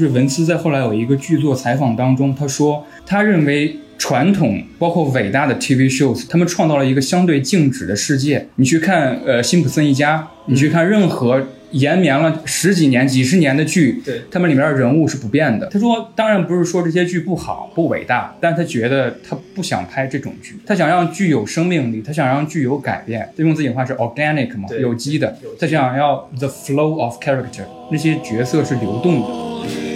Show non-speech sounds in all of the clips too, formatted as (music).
就是文斯在后来有一个剧作采访当中，他说他认为传统包括伟大的 TV shows，他们创造了一个相对静止的世界。你去看呃辛普森一家，你去看任何。延绵了十几年、几十年的剧，对，他们里面的人物是不变的。他说，当然不是说这些剧不好、不伟大，但他觉得他不想拍这种剧，他想让剧有生命力，他想让剧有改变。他用自己的话是 organic 嘛，有机的。他想要 the flow of character，那些角色是流动的。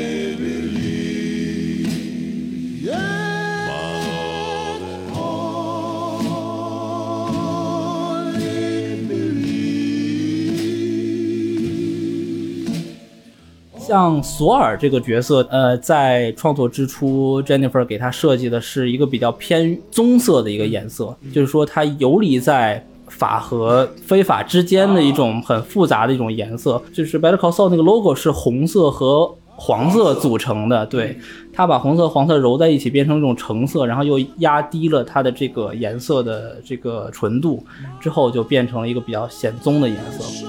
像索尔这个角色，呃，在创作之初，Jennifer 给他设计的是一个比较偏棕色的一个颜色，就是说它游离在法和非法之间的一种很复杂的一种颜色。就是 Better Call Saul 那个 logo 是红色和黄色组成的，对，他把红色黄色揉在一起变成一种橙色，然后又压低了它的这个颜色的这个纯度，之后就变成了一个比较显棕的颜色。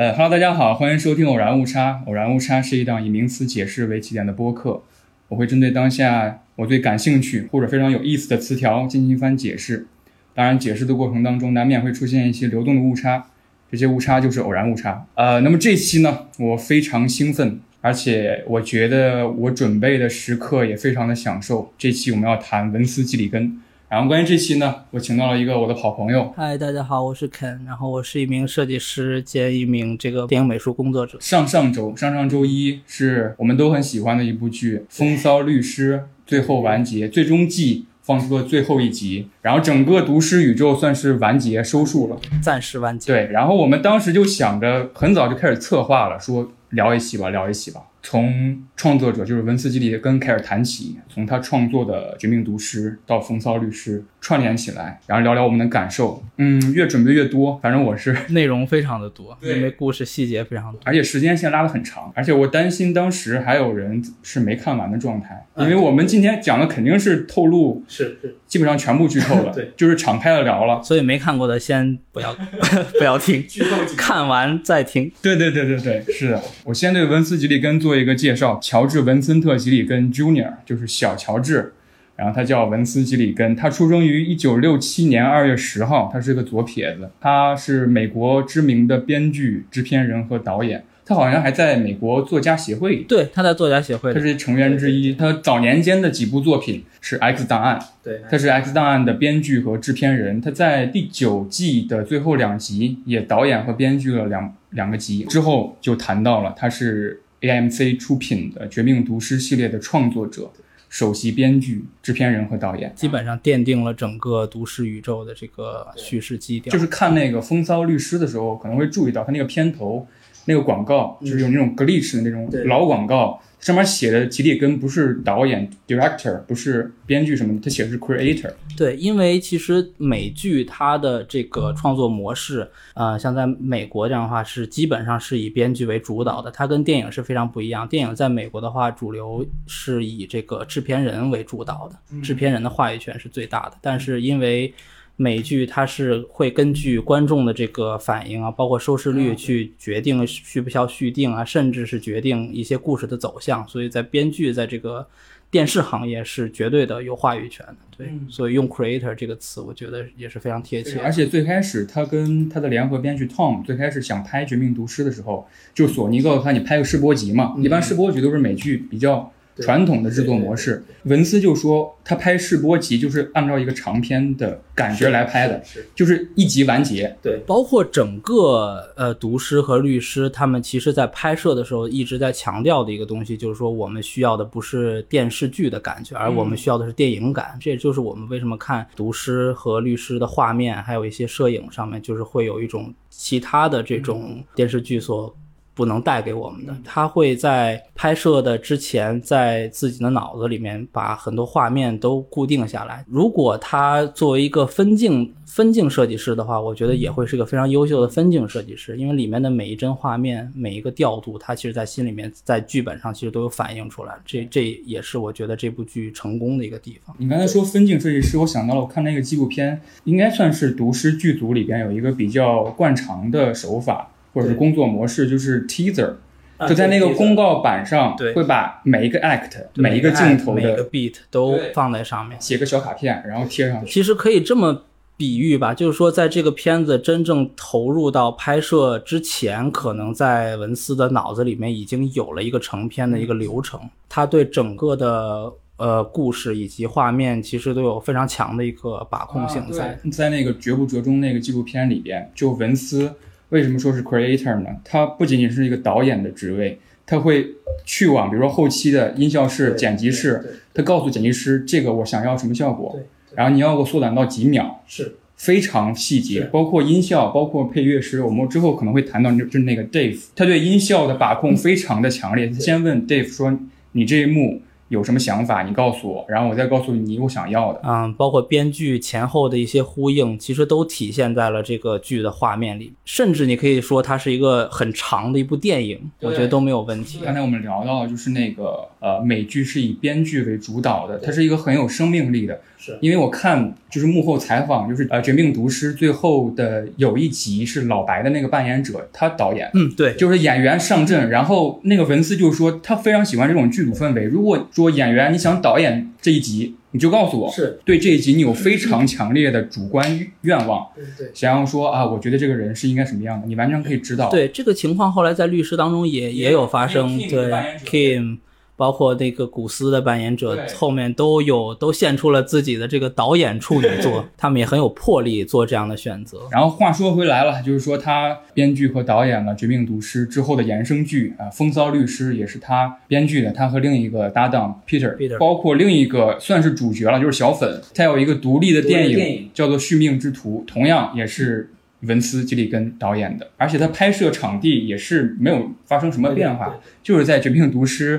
呃哈喽，大家好，欢迎收听《偶然误差》。偶然误差是一档以名词解释为起点的播客，我会针对当下我最感兴趣或者非常有意思的词条进行一番解释。当然，解释的过程当中难免会出现一些流动的误差，这些误差就是偶然误差。呃，那么这期呢，我非常兴奋，而且我觉得我准备的时刻也非常的享受。这期我们要谈文斯基里根。然后关于这期呢，我请到了一个我的好朋友。嗨，大家好，我是 Ken，然后我是一名设计师兼一名这个电影美术工作者。上上周，上上周一是我们都很喜欢的一部剧《风骚律师》最后完结，最终季放出了最后一集，然后整个毒师宇宙算是完结收束了，暂时完结。对，然后我们当时就想着，很早就开始策划了，说聊一期吧，聊一期吧。从创作者就是文斯基里根开始谈起，从他创作的《绝命毒师》到《风骚律师》串联起来，然后聊聊我们的感受。嗯，越准备越多，反正我是 (laughs) 内容非常的多，因为故事细节非常多，而且时间线拉得很长。而且我担心当时还有人是没看完的状态，因为我们今天讲的肯定是透露，是是，基本上全部剧透了，(laughs) 对，就是敞开了聊了。所以没看过的先不要 (laughs) 不要听，剧透看完再听。对对对对对，是的。我先对文斯吉里根做。一个介绍，乔治·文森特·吉里根 ·Junior，就是小乔治，然后他叫文斯·基里根，他出生于一九六七年二月十号，他是个左撇子，他是美国知名的编剧、制片人和导演，他好像还在美国作家协会，对，他在作家协会，他是成员之一。他早年间的几部作品是《X 档案》，对，他是《X 档案》的编剧和制片人，他在第九季的最后两集也导演和编剧了两两个集，之后就谈到了他是。AMC 出品的《绝命毒师》系列的创作者、首席编剧、制片人和导演，基本上奠定了整个都市宇宙的这个叙事基调。就是看那个《风骚律师》的时候，可能会注意到他那个片头那个广告，就是有那种 glitch 的那种老广告。上面写的吉里根不是导演 director，不是编剧什么的，他写的是 creator。对，因为其实美剧它的这个创作模式，呃，像在美国这样的话是基本上是以编剧为主导的，它跟电影是非常不一样。电影在美国的话，主流是以这个制片人为主导的，制片人的话语权是最大的。但是因为美剧它是会根据观众的这个反应啊，包括收视率去决定需不需要续订啊，甚至是决定一些故事的走向。所以在编剧在这个电视行业是绝对的有话语权的。对，所以用 creator 这个词，我觉得也是非常贴切。而且最开始他跟他的联合编剧 Tom 最开始想拍《绝命毒师》的时候，就索尼告诉他你拍个试播集嘛，一般试播集都是美剧比较。传统的制作模式，文斯就说他拍试播集就是按照一个长篇的感觉来拍的，就是一集完结。对，包括整个呃毒师和律师，他们其实在拍摄的时候一直在强调的一个东西，就是说我们需要的不是电视剧的感觉，而我们需要的是电影感。这也就是我们为什么看毒师和律师的画面，还有一些摄影上面，就是会有一种其他的这种电视剧所。不能带给我们的。他会在拍摄的之前，在自己的脑子里面把很多画面都固定下来。如果他作为一个分镜分镜设计师的话，我觉得也会是一个非常优秀的分镜设计师，因为里面的每一帧画面、每一个调度，他其实在心里面、在剧本上其实都有反映出来。这这也是我觉得这部剧成功的一个地方。你刚才说分镜设计师，我想到了，我看那个纪录片，应该算是读师剧组里边有一个比较惯常的手法。或者是工作模式就是 teaser，就在那个公告板上，会把每一个 act、每一个镜头的每个 beat 都放在上面，写个小卡片，然后贴上去。其实可以这么比喻吧，就是说，在这个片子真正投入到拍摄之前，可能在文斯的脑子里面已经有了一个成片的一个流程，他对整个的呃故事以及画面其实都有非常强的一个把控性在。在那个《绝不折中》那个纪录片里边，就文斯。为什么说是 creator 呢？他不仅仅是一个导演的职位，他会去往比如说后期的音效室、剪辑室，他告诉剪辑师这个我想要什么效果，然后你要给我缩短到几秒，是非常细节，包括音效，包括配乐师，我们之后可能会谈到，就是那个 Dave，他对音效的把控非常的强烈。他先问 Dave 说，你这一幕。有什么想法，你告诉我，然后我再告诉你我想要的。嗯，包括编剧前后的一些呼应，其实都体现在了这个剧的画面里。甚至你可以说它是一个很长的一部电影，我觉得都没有问题。刚才我们聊到，就是那个呃，美剧是以编剧为主导的，它是一个很有生命力的。是。因为我看就是幕后采访，就是呃《绝命毒师》最后的有一集是老白的那个扮演者，他导演，嗯，对，就是演员上阵，然后那个文斯就说他非常喜欢这种剧组氛围。如果说演员你想导演这一集，你就告诉我，是。对这一集你有非常强烈的主观愿望，对对，想要说啊，我觉得这个人是应该什么样的，你完全可以知道。对这个情况，后来在律师当中也也有发生，对。Kim。包括那个古斯的扮演者后面都有都献出了自己的这个导演处女作，(laughs) 他们也很有魄力做这样的选择。然后话说回来了，就是说他编剧和导演了《绝命毒师》之后的衍生剧啊，《风骚律师》也是他编剧的，他和另一个搭档 Peter，包括另一个算是主角了，就是小粉，他有一个独立的电影叫做《续命之徒》，同样也是文斯基里根导演的，而且他拍摄场地也是没有发生什么变化，就是在《绝命毒师》。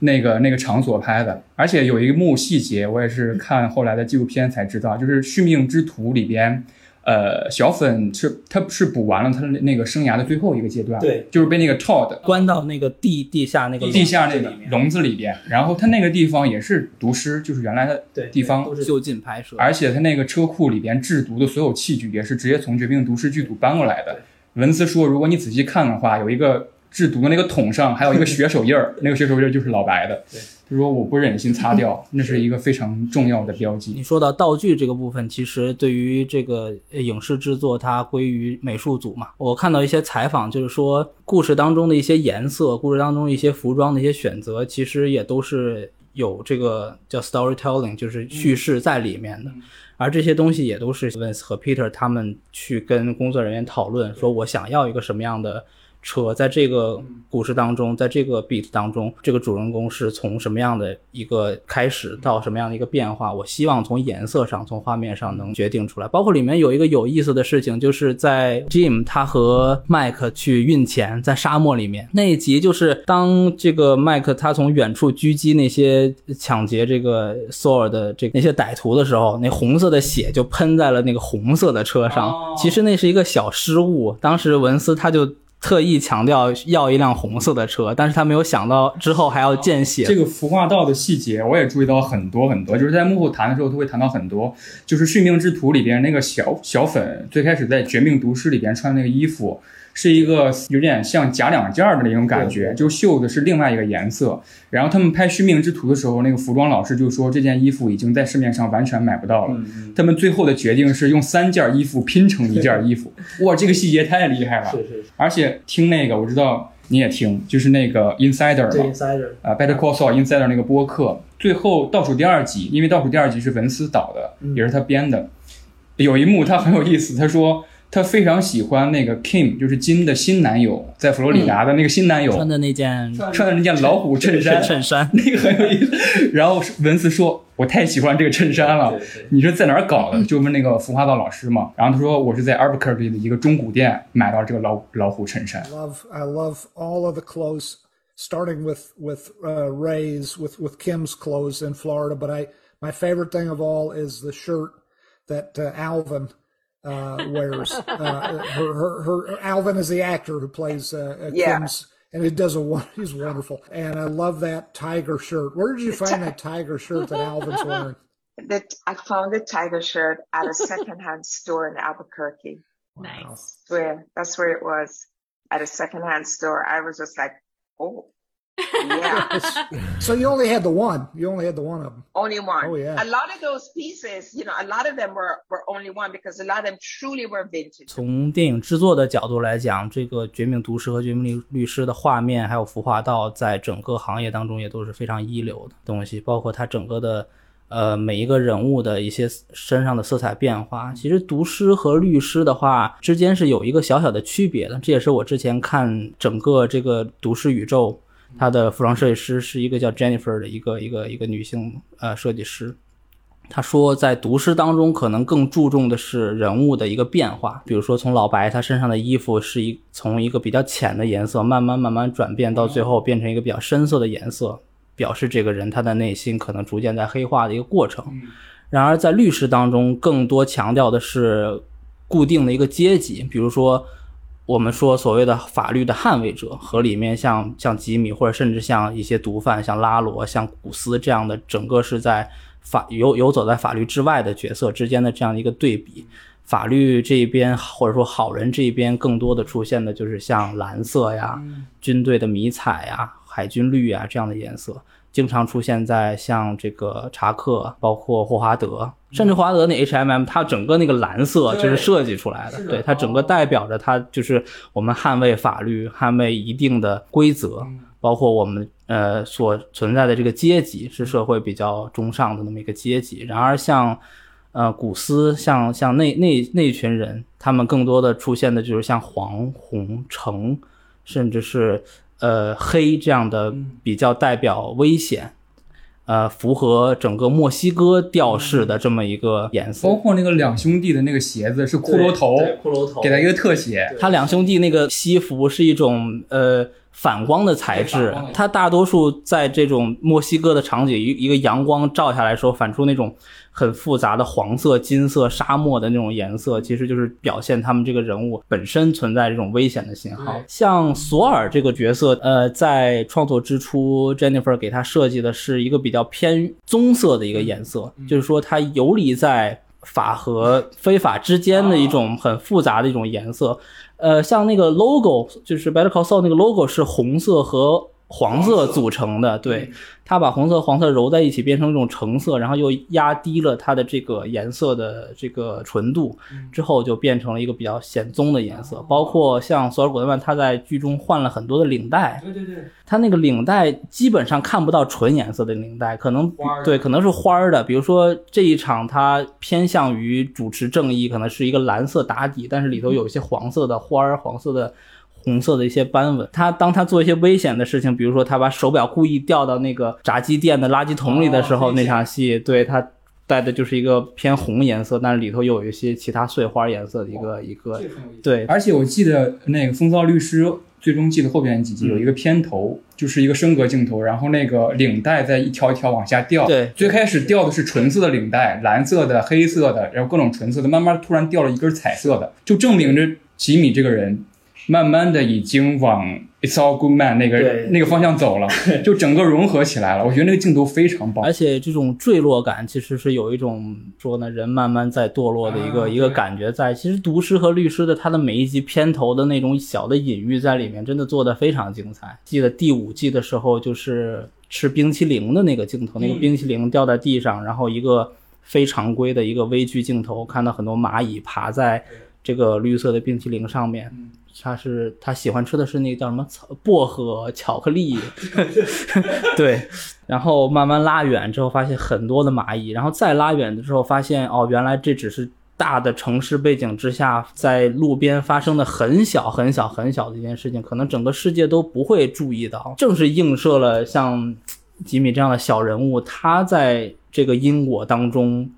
那个那个场所拍的，而且有一幕细节，我也是看后来的纪录片才知道，就是《续命之徒》里边，呃，小粉是他是补完了他的那个生涯的最后一个阶段，对，就是被那个 Todd 关到那个地地下那个地下那个笼子里边，然后他那个地方也是毒师，就是原来的地方，都是就近拍摄，而且他那个车库里边制毒的所有器具也是直接从《绝命毒师》剧组搬过来的。文斯说，如果你仔细看的话，有一个。制毒的那个桶上还有一个 (laughs) 血手印儿，那个血手印儿就是老白的。对他说我不忍心擦掉，(laughs) 那是一个非常重要的标记。你说到道具这个部分，其实对于这个影视制作，它归于美术组嘛。我看到一些采访，就是说故事当中的一些颜色，故事当中一些服装的一些选择，其实也都是有这个叫 storytelling，就是叙事在里面的。而这些东西也都是 Vince 和 Peter 他们去跟工作人员讨论，说我想要一个什么样的。车在这个故事当中，在这个 beat 当中，这个主人公是从什么样的一个开始到什么样的一个变化？我希望从颜色上、从画面上能决定出来。包括里面有一个有意思的事情，就是在 Jim 他和 Mike 去运钱，在沙漠里面那一集，就是当这个 Mike 他从远处狙击那些抢劫这个 Saul 的这那些歹徒的时候，那红色的血就喷在了那个红色的车上。其实那是一个小失误，当时文斯他就。特意强调要一辆红色的车，但是他没有想到之后还要见血。这个服化道的细节我也注意到很多很多，就是在幕后谈的时候都会谈到很多。就是《续命之徒》里边那个小小粉，最开始在《绝命毒师》里边穿那个衣服。是一个有点像假两件的那种感觉，就绣的是另外一个颜色。然后他们拍《续命之徒》的时候，那个服装老师就说这件衣服已经在市面上完全买不到了。他们最后的决定是用三件衣服拼成一件衣服。哇，这个细节太厉害了！是是是。而且听那个，我知道你也听，就是那个 Insider 嘛，Insider 啊，Better Call Saul Insider 那个播客，最后倒数第二集，因为倒数第二集是文斯导的，也是他编的，有一幕他很有意思，他说。他非常喜欢那个 Kim，就是金的新男友，在佛罗里达的那个新男友穿的那件穿的那件老虎衬衫，衬衫那个很有意思。然后文斯说：“我太喜欢这个衬衫了。你是在哪儿搞的？就问那个服化道老师嘛。然后他说我是在 Albuquerque 的一个中古店买到这个老老虎衬衫。love I love all of the clothes, starting with with uh, Ray's with with Kim's clothes in Florida. But I my favorite thing of all is the shirt that uh, Alvin uh, wears. Uh, her, her her Alvin is the actor who plays uh, uh, Yeah. Kim's. And he does a (laughs) he's wonderful, and I love that tiger shirt. Where did you find that tiger shirt that Alvin's wearing? (laughs) That I found the tiger shirt at a secondhand store in Albuquerque. Nice. Where that's where it was at a secondhand store. I was just like, oh, yeah, So you only had the one. You only had the one of them. only one. Oh, yeah. A lot of those pieces, you know, a lot of them were were only one because a lot of them truly were vintage. 从电影制作的角度来讲，这个《绝命毒师》和《绝命律律师》的画面还有服化道，在整个行业当中也都是非常一流的东西，包括它整个的呃每一个人物的一些身上的色彩变化。其实毒师和律师的话之间是有一个小小的区别的，这也是我之前看整个这个毒师宇宙，它的服装设计师是一个叫 Jennifer 的一个一个一个女性呃设计师。他说，在读诗当中，可能更注重的是人物的一个变化，比如说从老白他身上的衣服是一从一个比较浅的颜色，慢慢慢慢转变到最后变成一个比较深色的颜色，表示这个人他的内心可能逐渐在黑化的一个过程。然而在律师当中，更多强调的是固定的一个阶级，比如说我们说所谓的法律的捍卫者和里面像像吉米或者甚至像一些毒贩，像拉罗、像古斯这样的，整个是在法游游走在法律之外的角色之间的这样一个对比。法律这一边或者说好人这一边，更多的出现的就是像蓝色呀、军队的迷彩呀、海军绿啊这样的颜色。经常出现在像这个查克，包括霍华德，甚至华德那 HMM，它整个那个蓝色就是设计出来的，对它整个代表着它就是我们捍卫法律、捍卫一定的规则，包括我们呃所存在的这个阶级是社会比较中上的那么一个阶级。然而像呃古斯，像像那那那一群人，他们更多的出现的就是像黄、红、橙，甚至是呃黑这样的比较代表危险。呃，符合整个墨西哥调式的这么一个颜色，包括那个两兄弟的那个鞋子是骷髅头，骷髅头给他一个特写。他两兄弟那个西服是一种呃反光的材质它大多数在这种墨西哥的场景，一一个阳光照下来的时候，反出那种很复杂的黄色、金色、沙漠的那种颜色，其实就是表现他们这个人物本身存在这种危险的信号。像索尔这个角色，呃，在创作之初，Jennifer 给他设计的是一个比较偏棕色的一个颜色，就是说它游离在。法和非法之间的一种很复杂的一种颜色，呃，像那个 logo 就是 Better Call Saul 那个 logo 是红色和黄色组成的，对，它把红色、黄色揉在一起变成一种橙色，然后又压低了它的这个颜色的这个纯度，之后就变成了一个比较显棕的颜色。包括像索尔·古德曼，他在剧中换了很多的领带，对对对，他那个领带基本上看不到纯颜色的领带，可能对，可能是花儿的。比如说这一场，它偏向于主持正义，可能是一个蓝色打底，但是里头有一些黄色的花儿、黄色的。红色的一些斑纹，他当他做一些危险的事情，比如说他把手表故意掉到那个炸鸡店的垃圾桶里的时候，哦那场戏，对他带的就是一个偏红颜色，但是里头又有一些其他碎花颜色的一个一个，对，而且我记得那个《风骚律师》最终季的后边几集有一个片头，就是一个升格镜头，然后那个领带在一条一条往下掉。对。最开始掉的是纯色的领带，蓝色的、黑色的，然后各种纯色的，慢慢突然掉了一根彩色的，就证明着吉米这个人慢慢的已经往 It's all good man 那个对那个方向走了，(laughs) 就整个融合起来了。我觉得那个镜头非常棒而。且这种坠落感其实是有一种说呢，人慢慢在堕落的一个、啊一个感觉在。其实毒师和律师的他的每一集片头的那种小的隐喻在里面，真的做的非常精彩。记得第五季的时候，就是吃冰淇淋的那个镜头，那个冰淇淋掉在地上，然后一个非常规的一个微距镜头，看到很多蚂蚁爬在这个绿色的冰淇淋上面。他是他喜欢吃的是那个叫什么草薄荷巧克力，(laughs) (laughs) 对，然后慢慢拉远之后，发现很多的蚂蚁，然后再拉远的时候，发现哦，原来这只是大的城市背景之下，在路边发生的很小很小很小的一件事情，可能整个世界都不会注意到。正是映射了像吉米这样的小人物，他在这个因果当中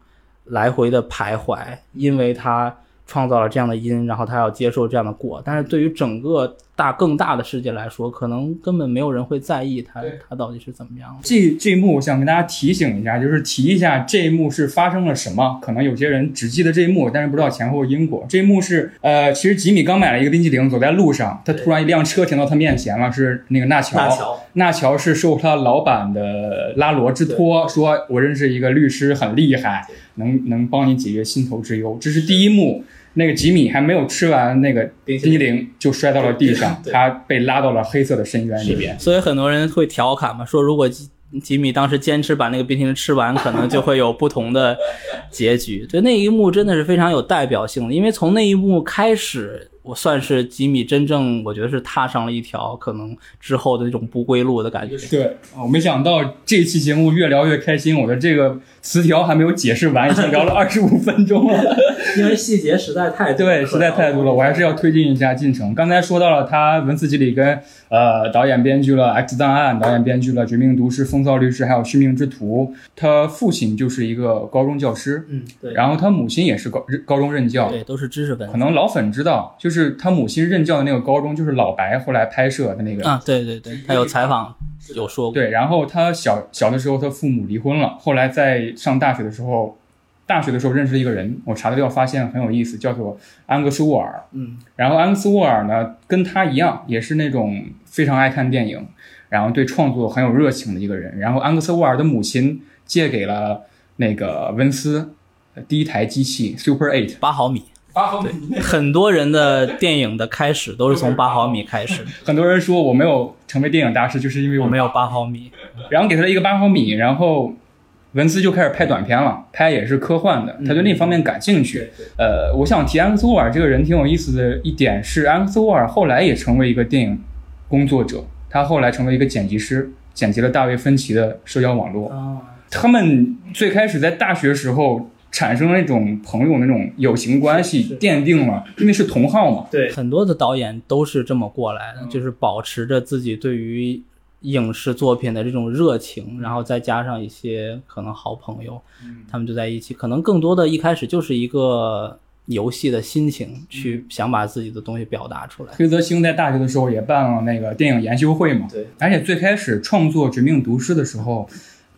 来回的徘徊，因为他创造了这样的因，然后他要接受这样的果。但是对于整个大更大的世界来说，可能根本没有人会在意他对他到底是怎么样的。这这一幕我想跟大家提醒一下，就是提一下这一幕是发生了什么。可能有些人只记得这一幕，但是不知道前后因果。这一幕是呃，其实吉米刚买了一个冰激凌，走在路上，他突然一辆车停到他面前了，是那个纳乔。纳乔纳乔是受他老板的拉罗之托，说我认识一个律师，很厉害，能能帮你解决心头之忧。这是第一幕。那个吉米还没有吃完那个冰淇淋，就摔到了地上，他被拉到了黑色的深渊里边。所以很多人会调侃嘛，说如果吉吉米当时坚持把那个冰淇淋吃完，可能就会有不同的结局。对，那一幕真的是非常有代表性的，因为从那一幕开始，我算是吉米真正我觉得是踏上了一条可能之后的那种不归路的感觉。对，我没想到这期节目越聊越开心，我的这个词条还没有解释完，已经聊了二十五分钟了。(laughs) 因为细节实在太多，对，实在太多了，我还是要推进一下进程。刚才说到了他文字集里跟，呃，导演编剧了《X 档案》，导演编剧了《绝命毒师》《风骚律师》，还有《续命之徒》。他父亲就是一个高中教师，嗯，对，然后他母亲也是高高中任教。对，都是知识分子可能老粉知道，就是他母亲任教的那个高中，就是老白后来拍摄的那个。啊，对对对，他有采访有说过，对，然后他小小的时候，他父母离婚了，后来在上大学的时候，大学的时候认识了一个人，我查资料发现很有意思，叫做安格斯沃尔。嗯，然后安格斯沃尔呢，跟他一样，也是那种非常爱看电影，然后对创作很有热情的一个人。然后安格斯沃尔的母亲借给了那个温斯呃第一台机器 Super Eight，八毫米。八毫米。很多人的电影的开始都是从八毫米开始，(laughs) 很多人说我没有成为电影大师，就是因为我我没有八毫米。然后给他了一个八毫米，然后文斯就开始拍短片了，拍也是科幻的，他对那方面感兴趣。呃，我想提安克斯沃尔这个人挺有意思的一点是，安克斯沃尔后来也成为一个电影工作者，他后来成为一个剪辑师，剪辑了大卫芬奇的社交网络。啊，他们最开始在大学时候产生了一种朋友那种友情关系，奠定了，因为是同号嘛。对，很多的导演都是这么过来的，就是保持着自己对于影视作品的这种热情，然后再加上一些可能好朋友，他们就在一起，可能更多的一开始就是一个游戏的心情，去想把自己的东西表达出来。黑泽清在大学的时候也办了那个电影研修会嘛，对，而且最开始创作《绝命毒师》的时候，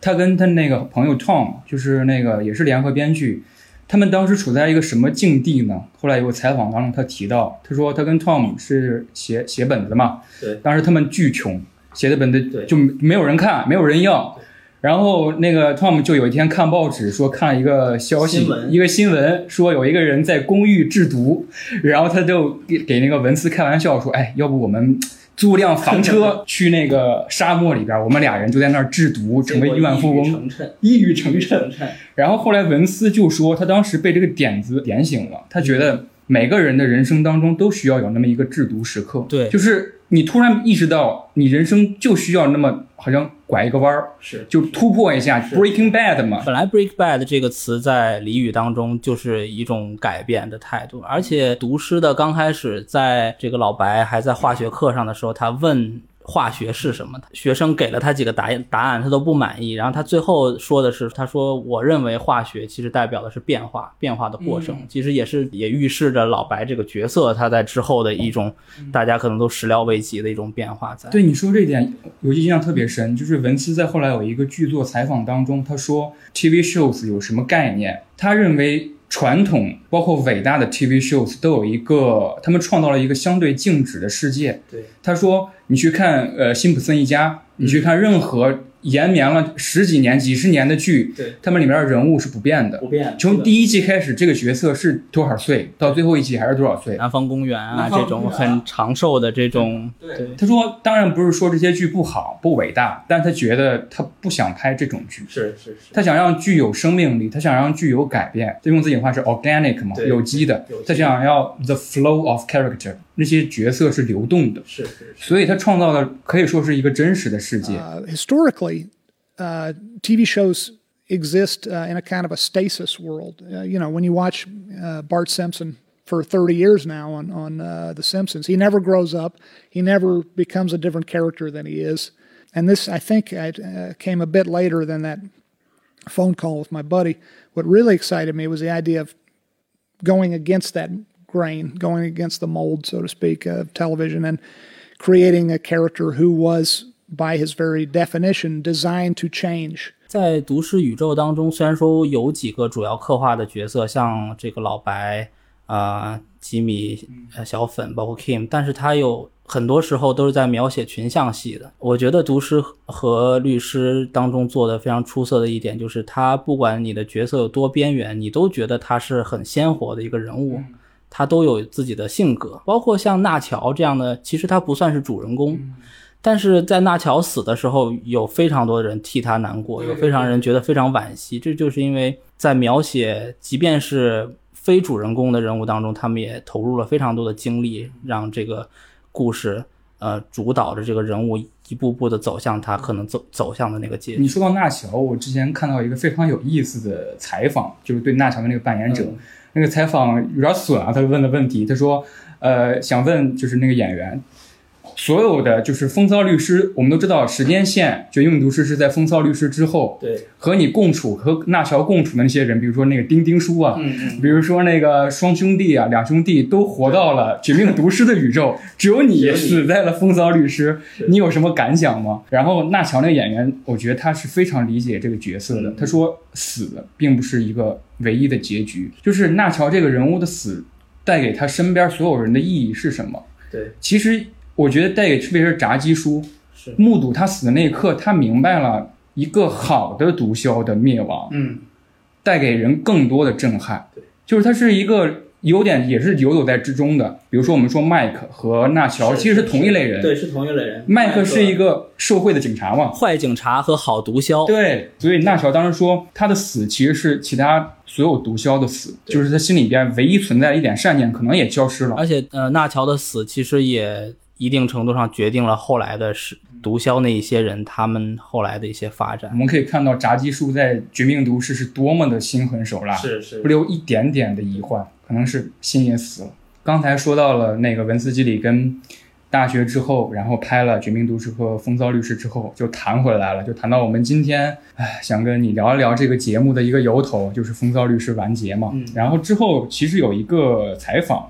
他跟他那个朋友 Tom，就是那个也是联合编剧，他们当时处在一个什么境地呢？后来有个采访当中他提到，他说他跟 Tom 是写写本子嘛，对，当时他们巨穷，写的本子对。就没有人看，没有人要。然后那个 Tom 就有一天看报纸说看了一个消息一个新闻说有一个人在公寓制毒，然后他就给给那个文斯开玩笑说，哎，要不我们租辆房车 (laughs) 去那个沙漠里边，我们俩人就在那儿制毒，成为亿万富翁，一语成谶。谶。然后后来文斯就说，他当时被这个点子点醒了，他觉得每个人的人生当中都需要有那么一个制毒时刻，对就是你突然意识到你人生就需要那么好像拐一个弯儿，是。就突破一下 Breaking Bad 嘛，本来 “break bad” 这个词在俚语当中就是一种改变的态度，而且读诗的刚开始，在这个老白还在化学课上的时候，他问化学是什么，学生给了他几个答案，答案他都不满意，然后他最后说的是，他说我认为化学其实代表的是变化，变化的过程，其实也是也预示着老白这个角色他在之后的一种大家可能都始料未及的一种变化在。对你说这一点，我印象特别深，就是文斯在后来有一个剧作采访当中，他说 TV shows 有什么概念？他认为传统包括伟大的 TV shows 都有一个，他们创造了一个相对静止的世界。对，他说你去看呃辛普森一家，你去看任何延绵了十几年、几十年的剧，对，他们里面的人物是不变的。不变从第一季开始，这个角色是多少岁，到最后一季还是多少岁？南方公园啊这种很长寿的这种，对他说，当然不是说这些剧不好、不伟大，但他觉得他不想拍这种剧，是是是，他想让剧有生命力，他想让剧有改变。他用自己的话是 organic 嘛，有机的有机。他想要 the flow of character，那些角色是流动的，是是所以他创造的可以说是一个真实的世界。 Uh, historically, uh, TV shows exist uh, in a kind of a stasis world. Uh, you know, when you watch uh, Bart Simpson for 30 years now on on uh, The Simpsons, he never grows up. He never becomes a different character than he is. And this, I think, uh, came a bit later than that phone call with my buddy. What really excited me was the idea of going against that grain, going against the mold, so to speak, of television, and creating a character who was, by his very definition, designed to change. 在《毒师宇宙》当中，虽然说有几个主要刻画的角色，像这个老白、啊、吉米、呃小粉，包括 Kim，但是他有很多时候都是在描写群像戏的。我觉得《毒师》和《律师》当中做的非常出色的一点，就是他不管你的角色有多边缘，你都觉得他是很鲜活的一个人物，他都有自己的性格。包括像纳乔这样的，其实他不算是主人公。但是在纳乔死的时候，有非常多的人替他难过，有非常人觉得非常惋惜。这就是因为在描写，即便是非主人公的人物当中，他们也投入了非常多的精力，让这个故事呃主导着这个人物一步步的走向他可能走走向的那个结局。你说到纳乔，我之前看到一个非常有意思的采访，就是对纳乔的那个扮演者，嗯那个采访有点损啊，他问的问题，他说，呃，想问就是那个演员，所有的就是风骚律师，我们都知道时间线，绝命毒师是在风骚律师之后，对，和你共处和纳乔共处的那些人，比如说那个丁丁叔啊，嗯嗯，比如说那个双兄弟啊，两兄弟都活到了绝命毒师的宇宙，(laughs) 只有你死在了风骚律师，你有什么感想吗？然后纳乔那个演员，我觉得他是非常理解这个角色的。他说死并不是一个唯一的结局，就是纳乔这个人物的死带给他身边所有人的意义是什么？对，其实我觉得带给特别是炸鸡叔，是，目睹他死的那一刻，他明白了一个好的毒枭的灭亡。嗯，带给人更多的震撼。对，就是他是一个有点也是游走在之中的。比如说我们说麦克和纳乔其实是同一类人。对，是同一类人。麦克是一个受贿的警察嘛。坏警察和好毒枭。对，所以纳乔当时说他的死其实是其他所有毒枭的死，就是他心里边唯一存在的一点善念可能也消失了。而且呃，纳乔的死其实也一定程度上决定了后来的是毒枭那一些人他们后来的一些发展我。们可以看到炸鸡叔在《绝命毒师》是多么的心狠手辣，是是不留一点点的遗患，可能是心也死了。刚才说到了那个文斯基里跟大学之后，然后拍了《绝命毒师》和《风骚律师》之后，就谈回来了，就谈到我们今天，哎，想跟你聊一聊这个节目的一个由头，就是《风骚律师》完结嘛。嗯然后之后其实有一个采访，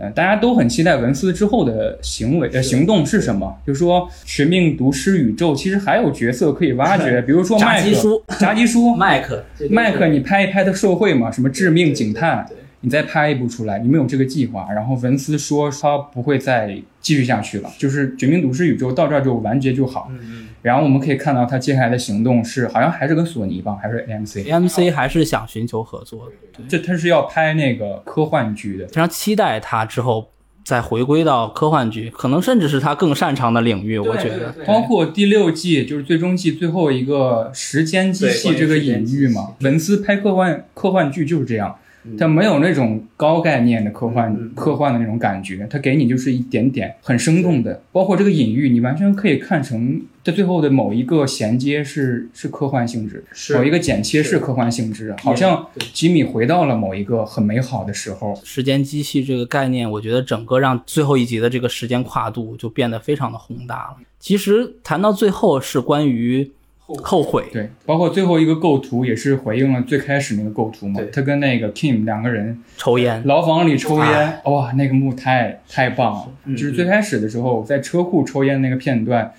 呃，大家都很期待文斯之后的行为呃行动是什么，就是说《绝命毒师》宇宙其实还有角色可以挖掘，(laughs) 比如说炸麦克鸡叔、炸鸡叔、(laughs) 麦克，麦克，你拍一拍他受贿嘛，什么致命警探你再拍一部出来，你们有这个计划。然后文斯说他不会再继续下去了，就是《绝命毒师》宇宙到这儿就完结就好。嗯然后我们可以看到他接下来的行动是，好像还是跟索尼吧，还是 AMC，，AMC 还是想寻求合作的，这他是要拍那个科幻剧的。非常期待他之后再回归到科幻剧，可能甚至是他更擅长的领域，我觉得。包括第六季，就是最终季最后一个时间机器。这个隐喻嘛，文斯拍科幻科幻剧就是这样，它没有那种高概念的科幻、嗯。科幻的那种感觉，它给你就是一点点很生动的，包括这个隐喻，你完全可以看成它最后的某一个衔接是是科幻性质，是。某一个剪切是科幻性质，好像吉米回到了某一个很美好的时候。时间机器这个概念，我觉得整个让最后一集的这个时间跨度就变得非常的宏大了。其实谈到最后是关于后悔，对，包括最后一个构图也是回应了最开始那个构图嘛对，他跟那个 Kim 两个人抽烟，牢房里抽烟，哎哇，那个幕太太棒了！嗯就是最开始的时候，在车库抽烟那个片段，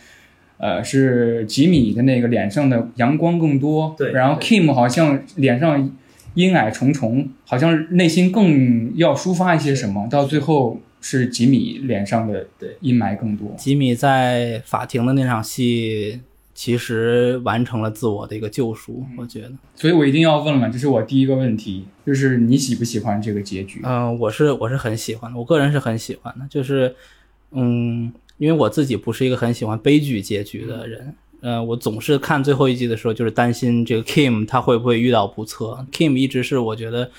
呃，是吉米的那个脸上的阳光更多，对然后 Kim 好像脸上阴霭重重，好像内心更要抒发一些什么，到最后是吉米脸上的对。阴霾更多。吉米在法庭的那场戏，其实完成了自我的一个救赎，我觉得。所以我一定要问了，这是我第一个问题，就是你喜不喜欢这个结局？嗯、我是我是很喜欢的，我个人是很喜欢的，就是，嗯，因为我自己不是一个很喜欢悲剧结局的人，呃，我总是看最后一季的时候，就是担心这个 Kim 他会不会遇到不测。Kim 一直是我觉得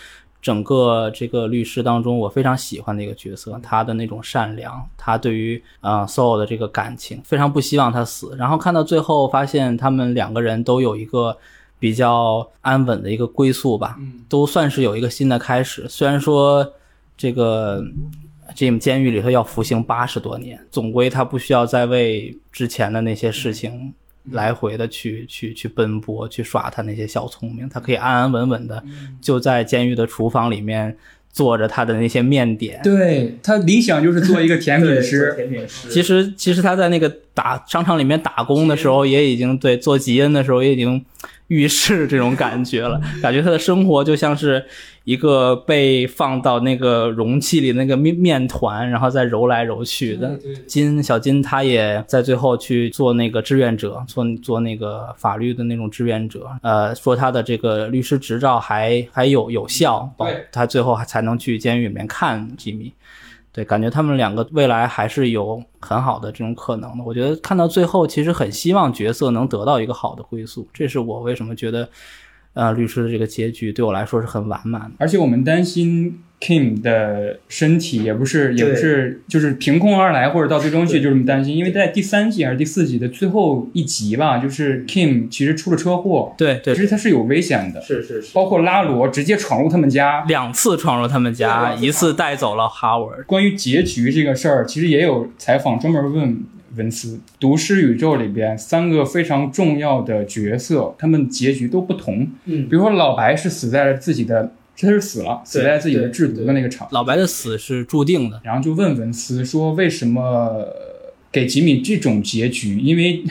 整个这个律师当中我非常喜欢的一个角色，他的那种善良，他对于呃 Soul 的这个感情，非常不希望他死。然后看到最后，发现他们两个人都有一个比较安稳的一个归宿吧，都算是有一个新的开始。虽然说这个 Jim 监狱里头要服刑八十多年，总归他不需要再为之前的那些事情来回的去去去奔波，去耍他那些小聪明，他可以安安稳稳的就在监狱的厨房里面做着他的那些面点。对他理想就是做一个甜品 (laughs) 师，甜品师。其实其实他在那个打商场里面打工的时候，也已经对做吉恩的时候也已经预示这种感觉了，感觉他的生活就像是。一个被放到那个容器里那个面面团，然后再揉来揉去的金小金，他也在最后去做那个志愿者，做做那个法律的那种志愿者。呃，说他的这个律师执照还还有有效，他最后才能去监狱里面看吉米。对，感觉他们两个未来还是有很好的这种可能的。我觉得看到最后，其实很希望角色能得到一个好的归宿，这是我为什么觉得。呃，律师的这个结局对我来说是很完满的，而且我们担心 Kim 的身体也不是也不是就是凭空而来，或者到最终去就这么担心，因为在第三季还是第四季的最后一集吧，就是 Kim 其实出了车祸，对对，其实他是有危险的，是是是，包括拉罗直接闯入他们家，两次闯入他们家，一次带走了 Howard。关于结局这个事儿，其实也有采访专门问。文斯读诗宇宙里边三个非常重要的角色，他们结局都不同。嗯，比如说老白是死在了自己的，他是死了，死在自己的制毒的那个厂。老白的死是注定的。然后就问文斯说：“为什么给吉米这种结局？因为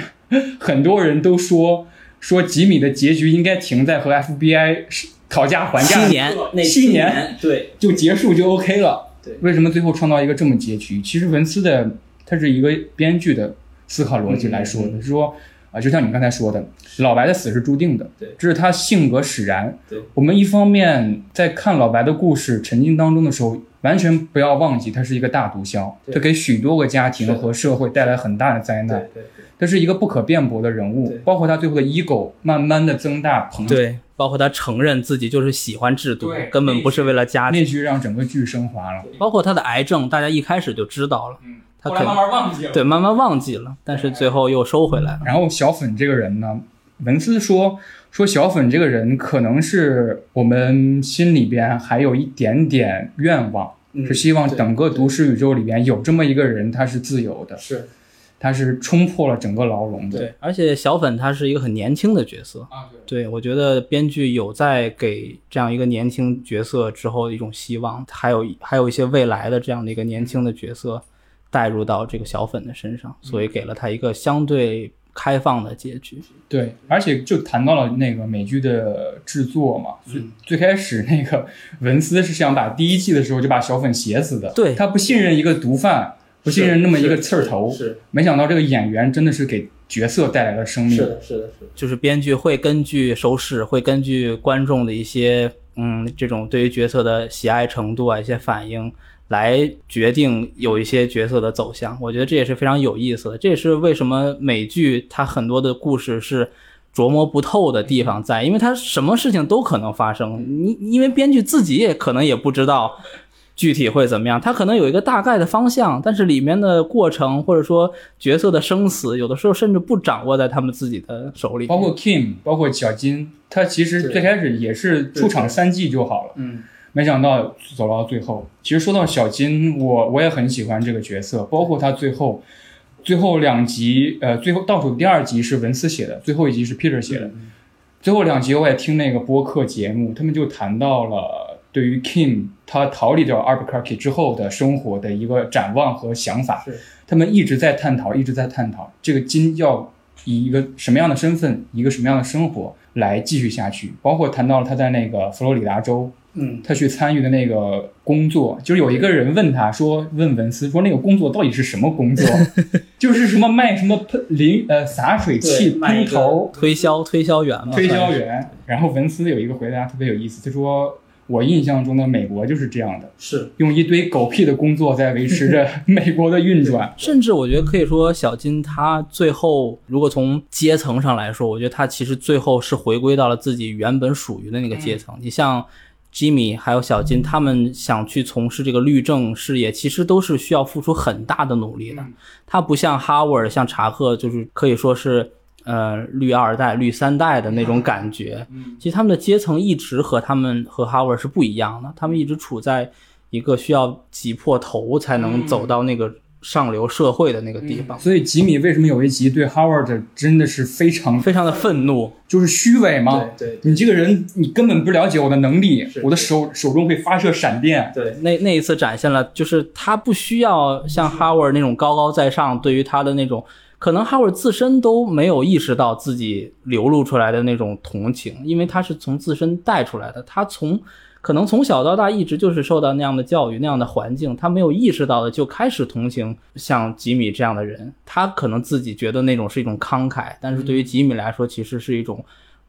很多人都说说吉米的结局应该停在和 FBI 讨价还价七年，七年对就结束就 OK 了。对，为什么最后创造一个这么结局？其实文斯的。他是一个编剧的思考逻辑来说的，是说啊，就像你刚才说的，老白的死是注定的，对，这是他性格使然。对，我们一方面在看老白的故事沉浸当中的时候，完全不要忘记他是一个大毒枭，他给许多个家庭和社会带来很大的灾难。对，他是一个不可辩驳的人物，包括他最后的 ego 慢慢的增大膨胀，对，包括他承认自己就是喜欢制度，根本不是为了家庭。那句让整个剧升华了。包括他的癌症，大家一开始就知道了。嗯。他慢慢忘记了，对，慢慢忘记了，但是最后又收回来了。然后小粉这个人呢，文斯说说小粉这个人可能是我们心里边还有一点点愿望，是希望整个都市宇宙里边有这么一个人，他是自由的，是，他是冲破了整个牢笼的。对，而且小粉他是一个很年轻的角色啊，对，我觉得编剧有在给这样一个年轻角色之后的一种希望，还有还有一些未来的这样的一个年轻的角色。带入到这个小粉的身上，所以给了他一个相对开放的结局。对，而且就谈到了那个美剧的制作嘛。最最开始那个文斯是想把第一季的时候就把小粉写死的。对，他不信任一个毒贩，不信任那么一个刺儿头。是，没想到这个演员真的是给角色带来了生命。是的，是的，是的。就是编剧会根据收视，会根据观众的一些嗯这种对于角色的喜爱程度啊一些反应。来决定有一些角色的走向，我觉得这也是非常有意思的。这也是为什么美剧它很多的故事是琢磨不透的地方在，因为它什么事情都可能发生。你因为编剧自己也可能也不知道具体会怎么样，他可能有一个大概的方向，但是里面的过程或者说角色的生死，有的时候甚至不掌握在他们自己的手里。包括 Kim，包括小金，他其实最开始也是出场三季就好了。嗯。没想到走到最后，其实说到小金，我我也很喜欢这个角色，包括他最后，最后两集，呃，最后倒数第二集是文斯写的，最后一集是 Peter 写的，最后两集我也听那个播客节目，他们就谈到了对于 Kim 他逃离掉 Albuquerque 之后的生活的一个展望和想法，他们一直在探讨，一直在探讨这个金要以一个什么样的身份，一个什么样的生活来继续下去，包括谈到了他在那个佛罗里达州。嗯，他去参与的那个工作，就是有一个人问他说：“问文斯说那个工作到底是什么工作？(laughs) 就是什么卖什么喷 (laughs) 淋呃洒水器喷头推销推销员嘛？推销员。”然后文斯有一个回答特别有意思，他说：“我印象中的美国就是这样的，是用一堆狗屁的工作在维持着 (laughs) 美国的运转。”甚至我觉得可以说，小金他最后如果从阶层上来说，我觉得他其实最后是回归到了自己原本属于的那个阶层。你像。吉米还有小金，他们想去从事这个律政事业，其实都是需要付出很大的努力的。他不像哈维尔、像查克，就是可以说是呃绿二代、绿三代的那种感觉。其实他们的阶层一直和他们和哈维尔是不一样的，他们一直处在一个需要挤破头才能走到那个上流社会的那个地方，所以吉米为什么有一集对 Howard 真的是非常非常的愤怒，就是虚伪吗？对你这个人，你根本不了解我的能力，我的手手中会发射闪电。对，那那一次展现了，就是他不需要像 Howard 那种高高在上，对于他的那种，可能 Howard 自身都没有意识到自己流露出来的那种同情，因为他是从自身带出来的，他从可能从小到大一直就是受到那样的教育、那样的环境，他没有意识到的就开始同情像吉米这样的人，他可能自己觉得那种是一种慷慨，但是对于吉米来说，其实是一种。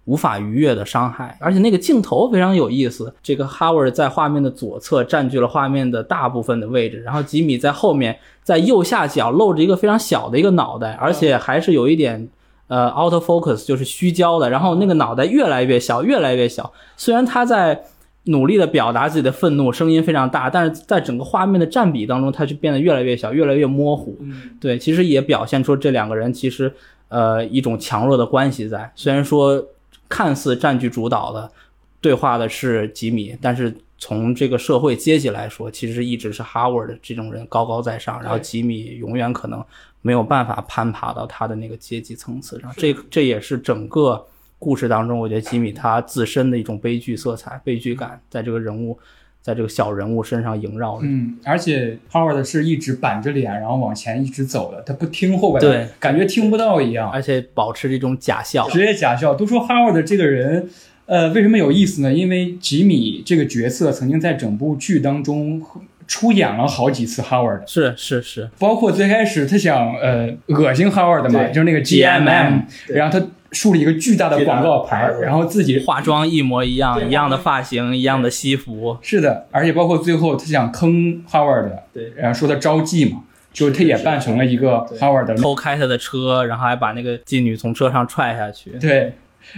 无法逾越的伤害，而且那个镜头非常有意思。这个 Howard 在画面的左侧占据了画面的大部分的位置，然后吉米在后面，在右下角露着一个非常小的一个脑袋，而且还是有一点呃 out focus，就是虚焦的。然后那个脑袋越来越小，越来越小。虽然他在努力的表达自己的愤怒，声音非常大，但是在整个画面的占比当中，它就变得越来越小，越来越模糊。对，其实也表现出这两个人其实呃一种强弱的关系在。虽然说。看似占据主导的对话的是吉米，但是从这个社会阶级来说，其实一直是 Howard 这种人高高在上，然后吉米永远可能没有办法攀爬到他的那个阶级层次上。这这也是整个故事当中，我觉得吉米他自身的一种悲剧色彩、悲剧感，在这个人物。在这个小人物身上萦绕着，嗯，而且 Howard 是一直板着脸，然后往前一直走的，他不听后边，对，感觉听不到一样，而且保持这种假笑，职业假笑。都说 Howard 这个人，呃，为什么有意思呢？因为吉米这个角色曾经在整部剧当中出演了好几次 Howard，是是是，包括最开始他想呃恶心 Howard 嘛，就是那个 GMM，然后他。竖了一个巨大的广告牌，然后自己化妆一模一样，一样的发型，一样的西服。是的，而且包括最后他想坑 Howard，对，然后说他招妓嘛，就是他也扮成了一个 Howard，偷开他的车，然后还把那个妓女从车上踹下去。对。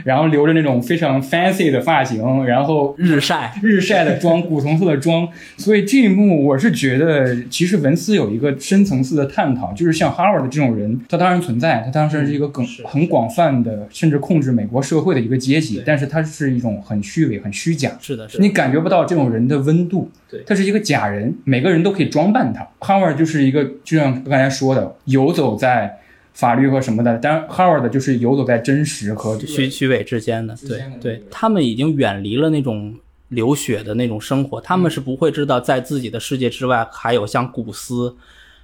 然后留着那种非常 fancy 的发型，然后日晒日晒的妆，古铜色的妆。所以这一幕我是觉得，其实文斯有一个深层次的探讨，就是像 Howard 的这种人，他当然存在，他当然是一个更很广泛的，甚至控制美国社会的一个阶级，但是他是一种很虚伪、很虚假。是的，是你感觉不到这种人的温度。对，他是一个假人，每个人都可以装扮他。Howard 就是一个，就像刚才说的，游走在。法律和什么的，但 Howard 就是游走在真实和虚虚伪之间的。对对，他们已经远离了那种流血的那种生活，他们是不会知道在自己的世界之外还有像古斯，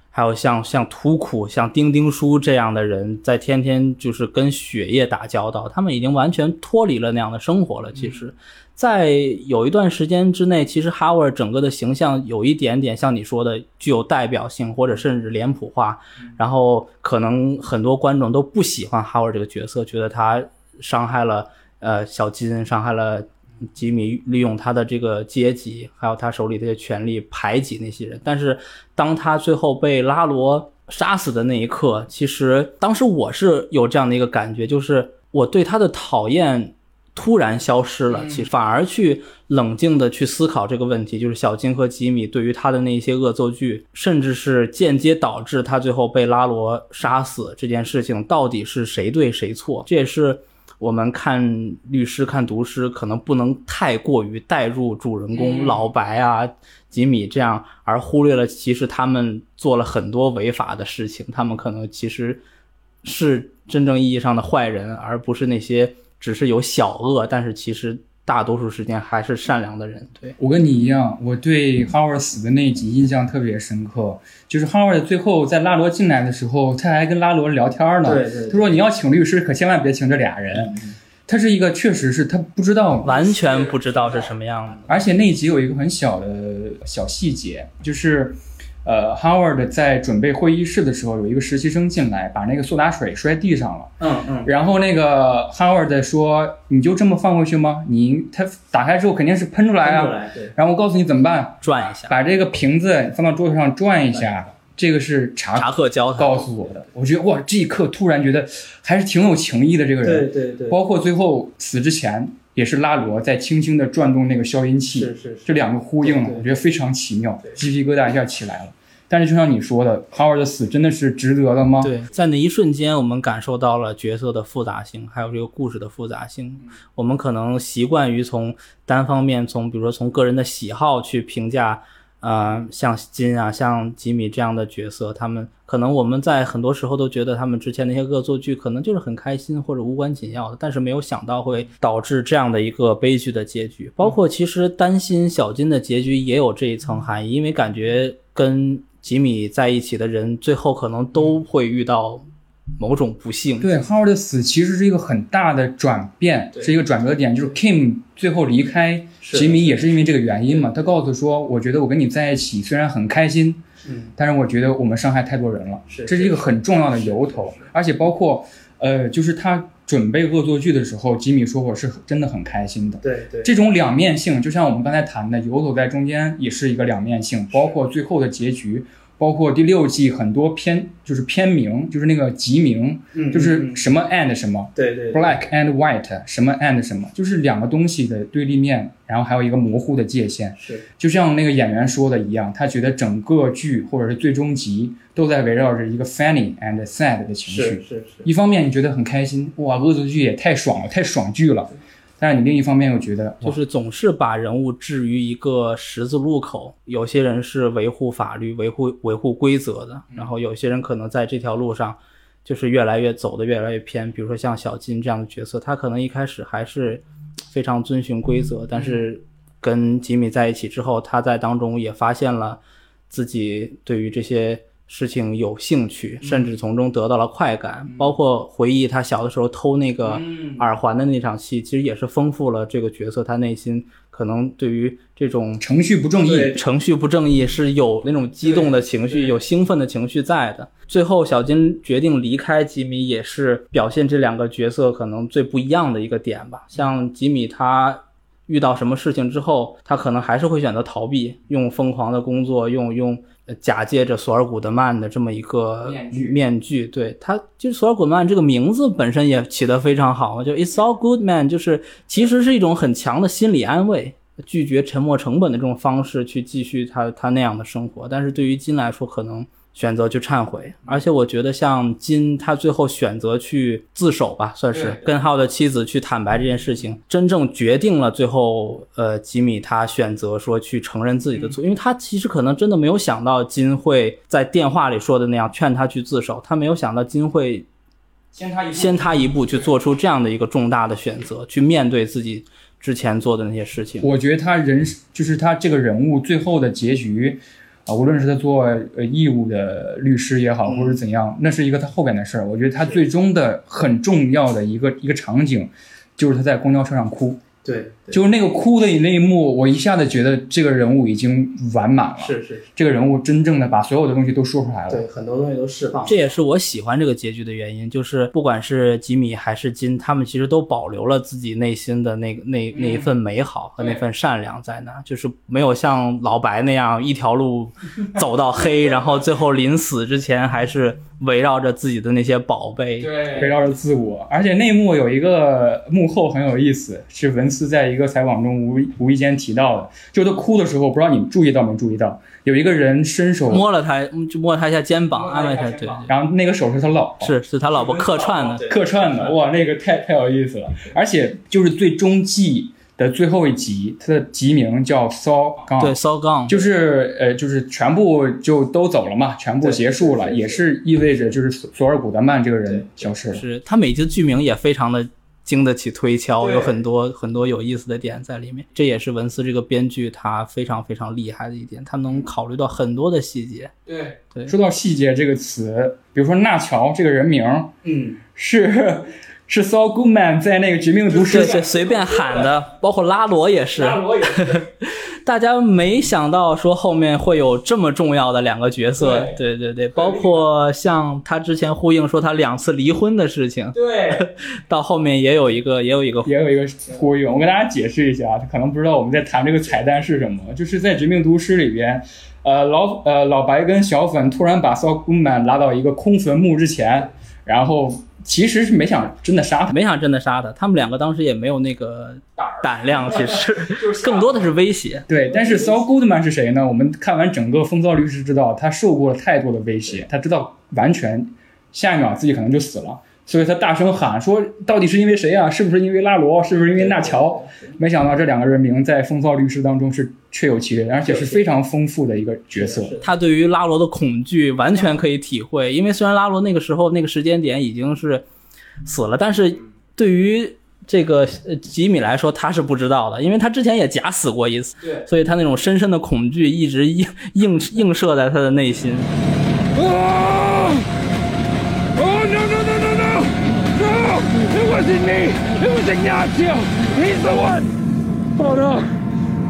还有像像图库、像丁丁叔这样的人在天天就是跟血液打交道，他们已经完全脱离了那样的生活了。其实。在有一段时间之内，其实 Howard 整个的形象有一点点像你说的具有代表性，或者甚至脸谱化。然后可能很多观众都不喜欢 Howard 这个角色，觉得他伤害了呃小金，伤害了吉米，利用他的这个阶级，还有他手里这些权力排挤那些人。但是当他最后被拉罗杀死的那一刻，其实当时我是有这样的一个感觉，就是我对他的讨厌。突然消失了，其实反而去冷静的去思考这个问题，就是小金和吉米对于他的那些恶作剧，甚至是间接导致他最后被拉罗杀死这件事情，到底是谁对谁错？这也是我们看律师、看毒师可能不能太过于带入主人公老白啊、吉米这样，而忽略了其实他们做了很多违法的事情，他们可能其实是真正意义上的坏人，而不是那些。只是有小恶，但是其实大多数时间还是善良的人。对我跟你一样，我对 Howard 死的那一集印象特别深刻。就是 Howard 最后在拉罗进来的时候，他还跟拉罗聊天呢。对对。他说：“你要请律师，可千万别请这俩人。”他是一个，确实是他不知道，完全不知道是什么样的。而且那一集有一个很小的小细节，就是。呃，Howard 在准备会议室的时候，有一个实习生进来，把那个苏打水摔地上了。嗯嗯。然后那个 Howard 说：“你就这么放回去吗？你他打开之后肯定是喷出来啊。”然后我告诉你怎么办，转一下，把这个瓶子放到桌子上转一下。这个是查查克教他告诉我的。我觉得哇，这一刻突然觉得还是挺有情义的。这个人，对对对。包括最后死之前。也是拉罗在轻轻地转动那个消音器，是是，这两个呼应了，我觉得非常奇妙，鸡皮疙瘩一下起来了。但是就像你说的，Howard 的死真的是值得的吗？对，在那一瞬间，我们感受到了角色的复杂性，还有这个故事的复杂性。我们可能习惯于从单方面，从比如说从个人的喜好去评价。呃，像金啊，像吉米这样的角色，他们可能我们在很多时候都觉得他们之前那些恶作剧可能就是很开心或者无关紧要的，但是没有想到会导致这样的一个悲剧的结局。包括其实担心小金的结局也有这一层含义，因为感觉跟吉米在一起的人最后可能都会遇到某种不幸。对，Howard 的死其实是一个很大的转变，是一个转折点，就是 Kim 最后离开吉米也是因为这个原因嘛。他告诉说，我觉得我跟你在一起虽然很开心，嗯，但是我觉得我们伤害太多人了，是这是一个很重要的由头，而且包括呃，就是他准备恶作剧的时候，吉米说我是真的很开心的。对对这种两面性，就像我们刚才谈的，游走在中间也是一个两面性，包括最后的结局，包括第六季很多片就是片名，就是那个集名，嗯就是什么 and 什么对对，black and white 什么 and 什么，就是两个东西的对立面，然后还有一个模糊的界限。是就像那个演员说的一样，他觉得整个剧或者是最终集都在围绕着一个 funny and sad 的情绪。是是。一方面你觉得很开心，哇，恶作剧也太爽了，太爽剧了。但是你另一方面又觉得，就是总是把人物置于一个十字路口，有些人是维护法律、维护维护规则的，然后有些人可能在这条路上就是越来越走的越来越偏。比如说像小金这样的角色，他可能一开始还是非常遵循规则，但是跟吉米在一起之后，他在当中也发现了自己对于这些事情有兴趣，甚至从中得到了快感。包括回忆他小的时候偷那个耳环的那场戏，其实也是丰富了这个角色他内心可能对于这种程序不正义，程序不正义是有那种激动的情绪、有兴奋的情绪在的。最后，小金决定离开吉米，也是表现这两个角色可能最不一样的一个点吧。像吉米，他遇到什么事情之后，他可能还是会选择逃避，用疯狂的工作，用用呃假借着索尔古德曼的这么一个面具面具。对他，就是索尔古德曼这个名字本身也起得非常好，就 It's all good man，就是其实是一种很强的心理安慰。拒绝沉没成本的这种方式去继续他他那样的生活，但是对于金来说，可能选择去忏悔。而且我觉得像金，他最后选择去自首吧，算是对跟浩的妻子去坦白这件事情，真正决定了最后呃吉米他选择说去承认自己的错，因为他其实可能真的没有想到金会在电话里说的那样劝他去自首，他没有想到金会先他一步先他一步去做出这样的一个重大的选择，去面对自己之前做的那些事情。我觉得他人就是他这个人物最后的结局啊，无论是他做呃义务的律师也好，或者怎样，那是一个他后边的事儿。我觉得他最终的很重要的一个一个场景，就是他在公交车上哭，对，就是那个哭的那一幕，我一下子觉得这个人物已经完满了，是是，这个人物真正的把所有的东西都说出来了。对很多东西都释放。这也是我喜欢这个结局的原因，就是不管是吉米还是金，他们其实都保留了自己内心的那个那那一份美好和那份善良在那儿，就是没有像老白那样一条路走到黑，然后最后临死之前还是围绕着自己的那些宝贝。对，围绕着自我，而且那幕有一个幕后很有意思，是文斯在一个采访中无无意间提到的，就他哭的时候，不知道你们注意到没注意到，有一个人伸手摸了他，就摸了他一下肩膀，安慰他。对，对然后那个手是他老婆，是是他老婆客串的。客串的，哇，那个太太有意思了，而且就是最终季的最后一集，它的集名叫 Saw Gone，对，骚杠就是呃，就是全部就都走了嘛，全部结束了，也是意味着就是索索尔古德曼这个人消失了。是他每集剧名也非常的经得起推敲，有很多很多有意思的点在里面。这也是文斯这个编剧他非常非常厉害的一点，他能考虑到很多的细节。对对说到细节这个词，比如说纳乔这个人名嗯，是是 Saul Goodman 在那个《绝命毒师对》对，随便喊的，包括拉罗也是。(laughs) 大家没想到说后面会有这么重要的两个角色，对对对，包括像他之前呼应说他两次离婚的事情，对，到后面也有一个也有一个也有一个呼应，我跟大家解释一下，他可能不知道我们在谈这个彩蛋是什么，就是在《绝命毒师》里边，呃，老呃老白跟小粉突然把 Saul Goodman 拉到一个空坟墓之前，然后其实是没想真的杀他，没想真的杀他，他们两个当时也没有那个胆量，(laughs) 其实更多的是威胁。对，但是 Saul Goodman 是谁呢？我们看完整个《风骚律师》知道，他受过了太多的威胁，他知道完全下一秒自己可能就死了，所以他大声喊说：“到底是因为谁啊？是不是因为拉罗？是不是因为纳乔？”没想到这两个人名在《风骚律师》当中是确有其人，而且是非常丰富的一个角色。他对于拉罗的恐惧完全可以体会，因为虽然拉罗那个时候那个时间点已经是死了，但是对于这个呃吉米来说，他是不知道的，因为他之前也假死过一次，所以他那种深深的恐惧一直映映映射在他的内心。Oh! wasn't me! It was Ignacio! He's the one! Oh, no!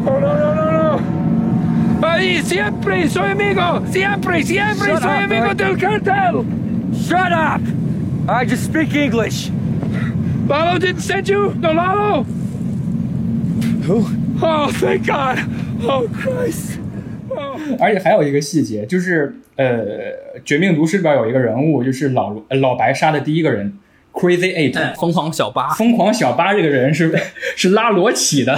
Oh, no, no, no, no! Ahí, siempre soy amigo! Siempre, siempre Shut soy up, amigo man. del cartel! Shut up! I just speak English. Lalo didn't send you? No, Lalo? Who? Oh, thank God! Oh, Christ! Oh. 而且还有一个细节，就是呃，《绝命毒师》里边有一个人物，就是老呃老白杀的第一个人 ，Crazy Eight。疯狂小八，疯狂小八这个人是 (laughs) 是拉罗起的，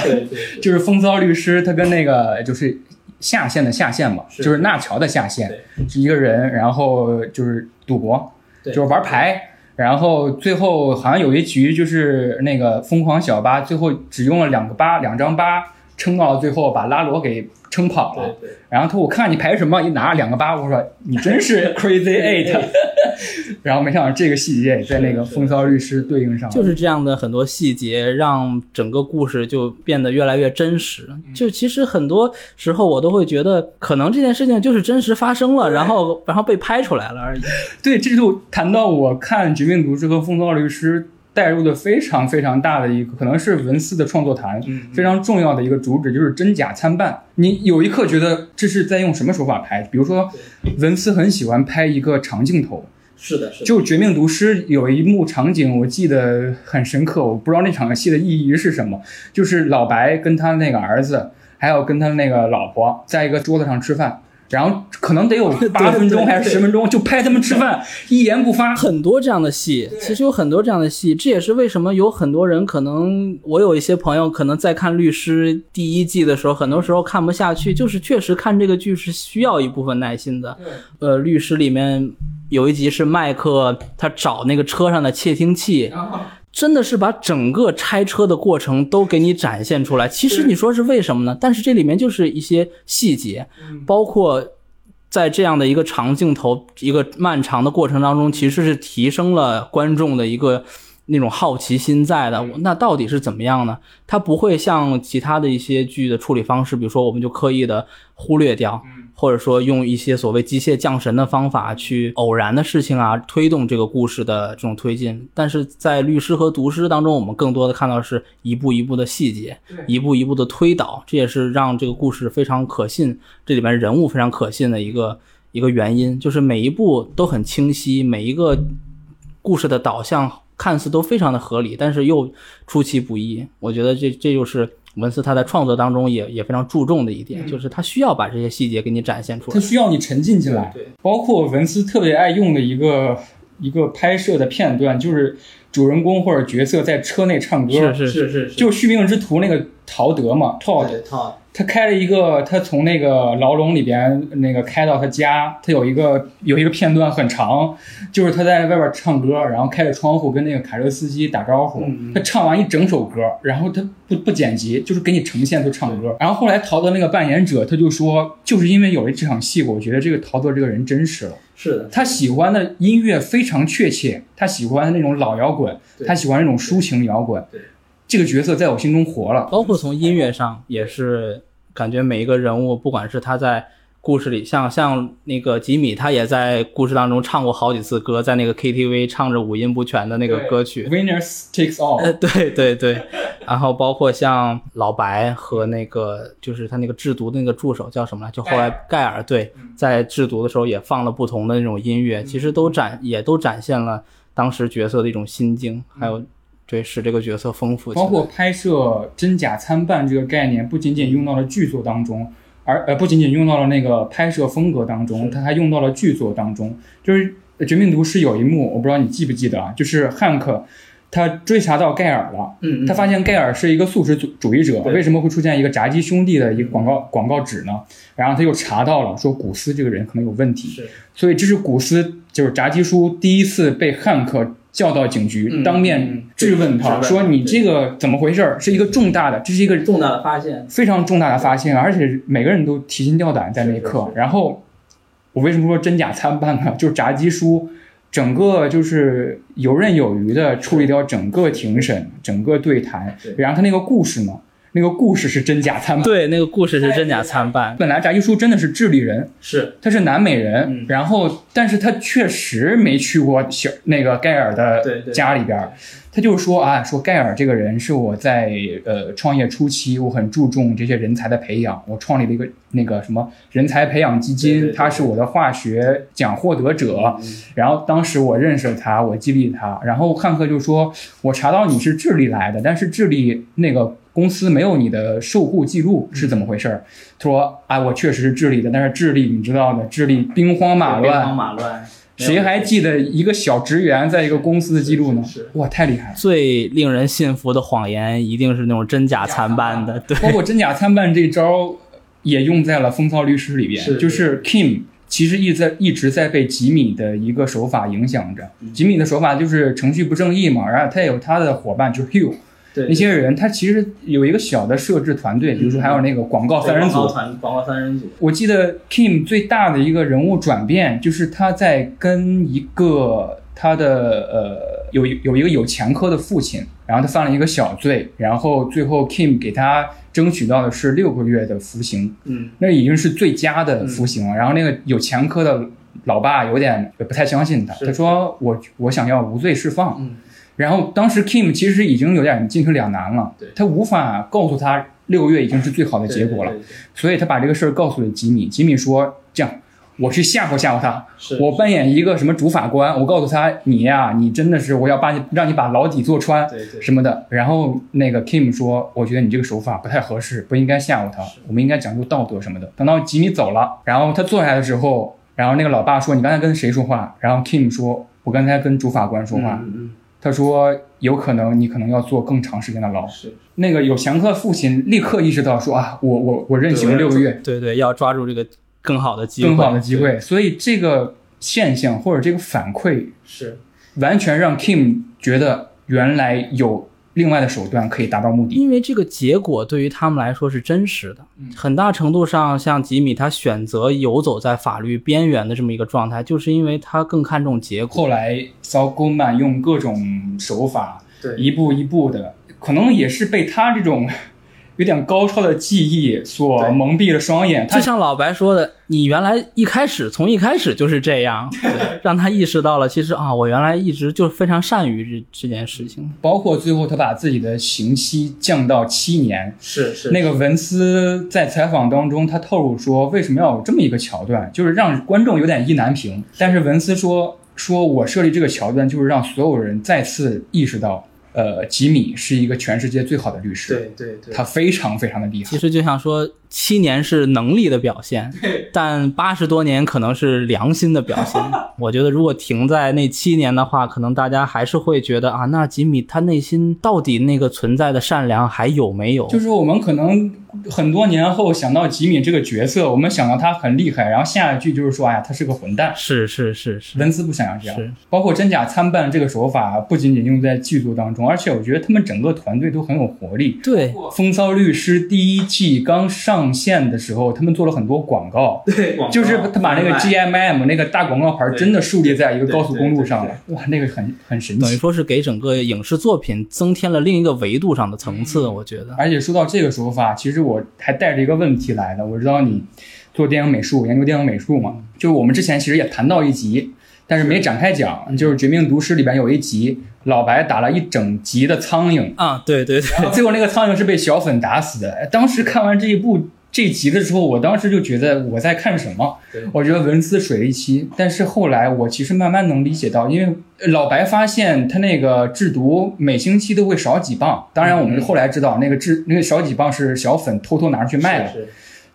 就是风骚律师，他跟那个就是下线的下线嘛，就是纳乔的下线，是一个人，然后就是赌博，就是玩牌，然后最后好像有一局就是那个疯狂小八最后只用了两个八，两张八撑到了最后，把拉罗给撑跑了。然后他说我看你排什么，一拿两个八，我说你真是 (laughs) Crazy Eight。(laughs) 然后没想到这个细节也在那个风骚律师对应上，就是这样的很多细节，让整个故事就变得越来越真实。就其实很多时候我都会觉得，可能这件事情就是真实发生了，然后然后被拍出来了而已。对，这就谈到我看《绝命毒师》和《风骚律师》带入的非常非常大的一个，可能是文思的创作坛非常重要的一个主旨，就是真假参半。你有一刻觉得这是在用什么手法拍？比如说，文思很喜欢拍一个长镜头。是的，是的就《绝命毒师》有一幕场景，我记得很深刻，我不知道那场戏的意义是什么，就是老白跟他那个儿子，还有跟他那个老婆，在一个桌子上吃饭，然后可能得有八 (laughs) 分钟还是十分钟，就拍他们吃饭，(laughs) 一言不发。很多这样的戏，其实有很多这样的戏，这也是为什么有很多人可能，我有一些朋友可能在看《律师》第一季的时候，很多时候看不下去，就是确实看这个剧是需要一部分耐心的。呃，《律师》里面有一集是麦克他找那个车上的窃听器。真的是把整个拆车的过程都给你展现出来。其实你说是为什么呢？但是这里面就是一些细节，包括在这样的一个长镜头、一个漫长的过程当中，其实是提升了观众的一个那种好奇心在的。那到底是怎么样呢？它不会像其他的一些剧的处理方式，比如说我们就刻意的忽略掉，或者说用一些所谓机械降神的方法去偶然的事情啊推动这个故事的这种推进。但是在律师和毒师当中，我们更多的看到是一步一步的细节，一步一步的推导，这也是让这个故事非常可信，这里面人物非常可信的一个一个原因，就是每一步都很清晰，每一个故事的导向看似都非常的合理，但是又出其不意。我觉得这这就是文斯他在创作当中也也非常注重的一点，就是他需要把这些细节给你展现出来，他。需要你沉浸进来。包括文斯特别爱用的一个一个拍摄的片段，就是主人公或者角色在车内唱歌。是是是就《续命之徒》那个陶德嘛，Todd，套他开了一个，他从那个牢笼里边那个开到他家，他有一个有一个片段很长，就是他在外边唱歌，然后开着窗户跟那个卡车司机打招呼。他唱完一整首歌，然后他不不剪辑，就是给你呈现他唱歌。然后后来陶德那个扮演者他就说，就是因为有了这场戏，我觉得这个陶德这个人真实了。是的，他喜欢的音乐非常确切，他喜欢那种老摇滚，他喜欢那种抒情摇滚。这个角色在我心中活了。包括从音乐上也是感觉每一个人物，不管是他在故事里，像像那个吉米，他也在故事当中唱过好几次歌，在那个 KTV 唱着五音不全的那个歌曲。Winners takes all。呃，(laughs) 对对对，然后包括像老白和那个就是他那个制毒的那个助手叫什么来？就后来盖尔对，在制毒的时候也放了不同的那种音乐，其实都展也都展现了当时角色的一种心境，还有对使这个角色丰富。包括拍摄真假参半这个概念，不仅仅用到了剧作当中，而呃不仅仅用到了那个拍摄风格当中，它还用到了剧作当中。就是《绝命毒师》有一幕，我不知道你记不记得啊，就是汉克他追查到盖尔了，嗯，他发现盖尔是一个素食主主义者，为什么会出现一个炸鸡兄弟的一个广告广告纸呢？然后他又查到了，说古斯这个人可能有问题，是所以这是古斯就是炸鸡叔第一次被汉克叫到警局，嗯当面嗯质问他，说你这个怎么回事儿？是一个重大的，这是一个重大的发现，非常重大的发现，而且每个人都提心吊胆在那一刻。然后我为什么说真假参半呢？(laughs) 就是炸鸡叔整个就是游刃有余的处理掉整个庭审、整个对谈，然后他那个故事呢，那个故事是真假参半。对，那个故事是真假参半，本来炸鸡叔真的是智利人，是。他是南美人，嗯。然后但是他确实没去过小那个盖尔的家里边儿，他就是说啊，说盖尔这个人是我在呃创业初期，我很注重这些人才的培养，我创立了一个那个什么人才培养基金，对对对他是我的化学奖获得者，嗯。然后当时我认识了他，我激励他，然后汉克就说，我查到你是智利来的，但是智利那个公司没有你的受雇记录，是怎么回事儿？他说啊，我确实是智利的，但是智利你知道的，智利兵荒马兵荒乱，马乱，谁还记得一个小职员在一个公司的记录呢？哇，太厉害了！最令人信服的谎言一定是那种真假参半的，对，包括真假参半这招也用在了《风骚律师》里边，是就是 Kim 其实一直在一直在被吉米的一个手法影响着。嗯吉米的手法就是程序不正义嘛，然后他也有他的伙伴就是 Hugh 对那些人，他其实有一个小的摄制团队，比如说还有那个广告三人组广告。三人组，我记得 Kim 最大的一个人物转变，就是他在跟一个他的呃有有一个有前科的父亲，然后他犯了一个小罪，然后最后 Kim 给他争取到的是六个月的服刑，嗯，那已经是最佳的服刑了。然后那个有前科的老爸有点不太相信他，他说我我想要无罪释放。嗯然后当时 Kim 其实已经有点进退两难了对，他无法告诉他六个月已经是最好的结果了。对，对对所以他把这个事儿告诉了吉米。吉米说：“这样，我去吓唬吓唬他，我扮演一个什么主法官，我告诉他，你呀，你真的是我要把你让你把牢底坐穿什么的。”然后那个 Kim 说：“我觉得你这个手法不太合适，不应该吓唬他，我们应该讲究道德什么的。”等到吉米走了，然后他坐下来的时候，然后那个老爸说：“你刚才跟谁说话？”然后 Kim 说：“我刚才跟主法官说话。他说：“有可能你可能要坐更长时间的牢嗯，。”是那个有前科的父亲立刻意识到说：“啊，我我我任刑六个月。”对对，要抓住这个更好的机会，更好的机会。所以这个现象或者这个反馈，是完全让 Kim 觉得原来有另外的手段可以达到目的。因为这个结果对于他们来说是真实的，很大程度上，像吉米他选择游走在法律边缘的这么一个状态，就是因为他更看重结果。后来 Saul Goldman 用各种手法，对一步一步的，可能也是被他这种有点高超的技艺所蒙蔽了双眼。就像老白说的，你原来一开始从一开始就是这样，(laughs) 让他意识到了，其实啊，我原来一直就非常善于这这件事情。包括最后他把自己的刑期降到七年，是是那个文斯在采访当中，他透露说，为什么要有这么一个桥段，就是让观众有点意难平。但是文斯说，说我设立这个桥段，就是让所有人再次意识到，呃，吉米是一个全世界最好的律师，对对对他非常非常的厉害其。实就像说，七年是能力的表现，但八十多年可能是良心的表现。(laughs) 我觉得如果停在那七年的话，可能大家还是会觉得啊，那吉米他内心到底那个存在的善良还有没有？就是我们可能很多年后想到吉米这个角色，我们想到他很厉害，然后下一句就是说，哎呀，他是个混蛋。是是是是，文斯不想要这样是，包括真假参半这个手法，不仅仅用在剧作当中，而且我觉得他们整个团队都很有活力。对《风骚律师》第一季刚上线的时候，他们做了很多广告，对，就是他把那个 GMM 那个大广告牌真的树立在一个高速公路上了，哇，那个很很神奇。等于说是给整个影视作品增添了另一个维度上的层次，嗯我觉得。而且说到这个说法，其实我还带着一个问题来的。我知道你做电影美术，研究电影美术嘛，就是我们之前其实也谈到一集，但是没展开讲，就是《绝命毒师》里边有一集，老白打了一整集的苍蝇，啊，对对对，最后那个苍蝇是被小粉打死的。哎当时看完这一部这集的时候，我当时就觉得我在看什么？我觉得文思水了一期。但是后来我其实慢慢能理解到，因为老白发现他那个制毒每星期都会少几磅。当然，我们后来知道那个制那个少几磅是小粉偷偷拿出去卖的。是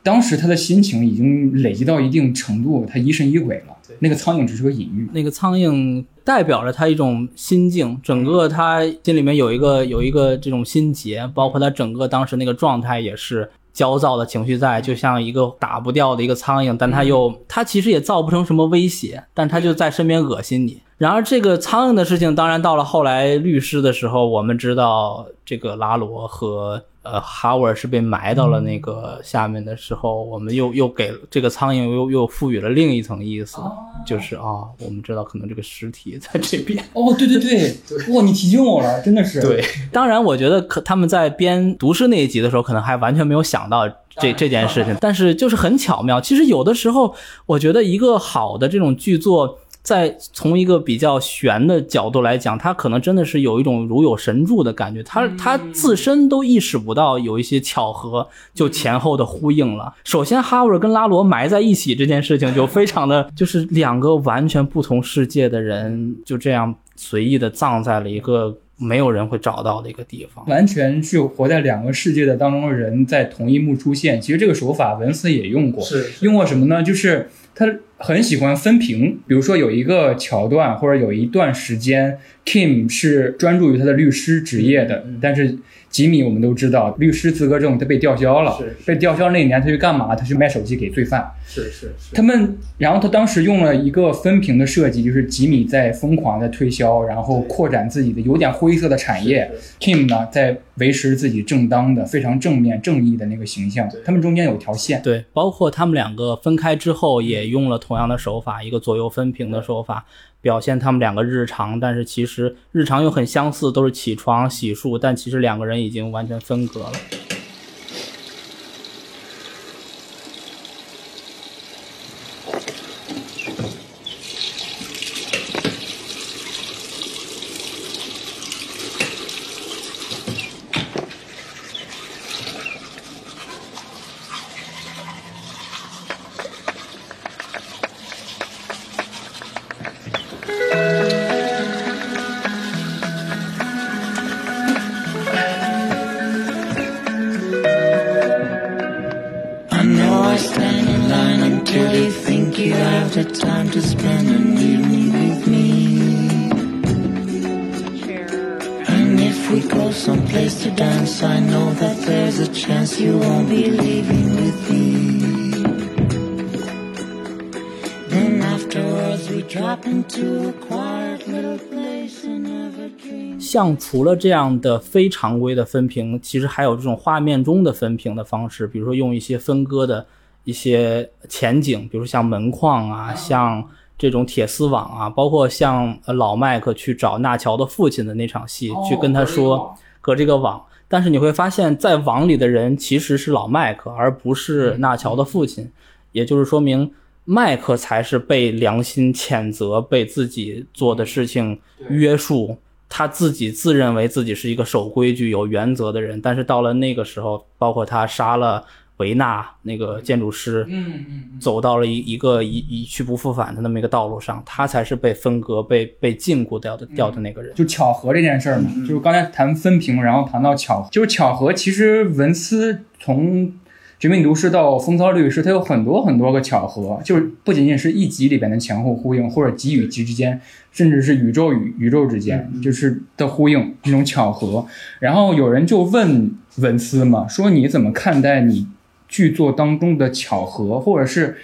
当时他的心情已经累积到一定程度，他疑神疑鬼了对。那个苍蝇只是个隐喻。那个苍蝇代表着他一种心境，整个他心里面有一个有一个这种心结，包括他整个当时那个状态也是焦躁的情绪在，就像一个打不掉的一个苍蝇，但他又他其实也造不成什么威胁，但他就在身边恶心你。然而这个苍蝇的事情，当然到了后来律师的时候，我们知道这个拉罗和呃哈维尔是被埋到了那个下面的时候，我们又又给这个苍蝇又又赋予了另一层意思，就是啊，我们知道可能这个尸体在这边。哦，对对对，(laughs) 哇，你提醒我了，真的是。对，当然，我觉得可他们在编毒师那一集的时候，可能还完全没有想到这这件事情，但是就是很巧妙。其实有的时候，我觉得一个好的这种剧作，在从一个比较玄的角度来讲，他可能真的是有一种如有神助的感觉，他他自身都意识不到有一些巧合，就前后的呼应了。首先，哈维尔跟拉罗埋在一起这件事情就非常的，就是两个完全不同世界的人就这样随意的葬在了一个。没有人会找到的一个地方，完全是活在两个世界的当中的人在同一幕出现。其实这个手法文斯也用过，是用过什么呢？就是他很喜欢分屏，比如说有一个桥段或者有一段时间，Kim 是专注于他的律师职业的，但是吉米我们都知道，律师资格证他被吊销了，是被吊销那一年他去干嘛？他去卖手机给罪犯。是是是他们，然后他当时用了一个分屏的设计，就是吉米在疯狂的推销，然后扩展自己的有点灰色的产业，Kim 呢在维持自己正当的、非常正面、正义的那个形象。他们中间有条线，对，包括他们两个分开之后，也用了同样的手法，一个左右分屏的手法，表现他们两个日常，但是其实日常又很相似，都是起床、洗漱，但其实两个人已经完全分隔了。除了这样的非常规的分屏，其实还有这种画面中的分屏的方式，比如说用一些分割的一些前景，比如像门框啊，像这种铁丝网啊，包括像呃老麦克去找纳乔的父亲的那场戏，去跟他说隔这个网。但是你会发现在网里的人其实是老麦克，而不是纳乔的父亲，也就是说明麦克才是被良心谴责、被自己做的事情约束。他自己自认为自己是一个守规矩、有原则的人，但是到了那个时候，包括他杀了维纳那个建筑师，嗯嗯，走到了一一个一一去不复返的那么一个道路上，他才是被分割、被被禁锢掉的掉的那个人。就巧合这件事儿嘛，就是刚才谈分屏，然后谈到巧合，就是巧合。其实文斯从《绝命毒师》到《风骚律师》，它有很多很多个巧合，就是不仅仅是一集里边的前后呼应，或者集与集之间，甚至是宇宙与宇宙之间，就是的呼应这种巧合。然后有人就问文斯嘛，说你怎么看待你剧作当中的巧合，或者是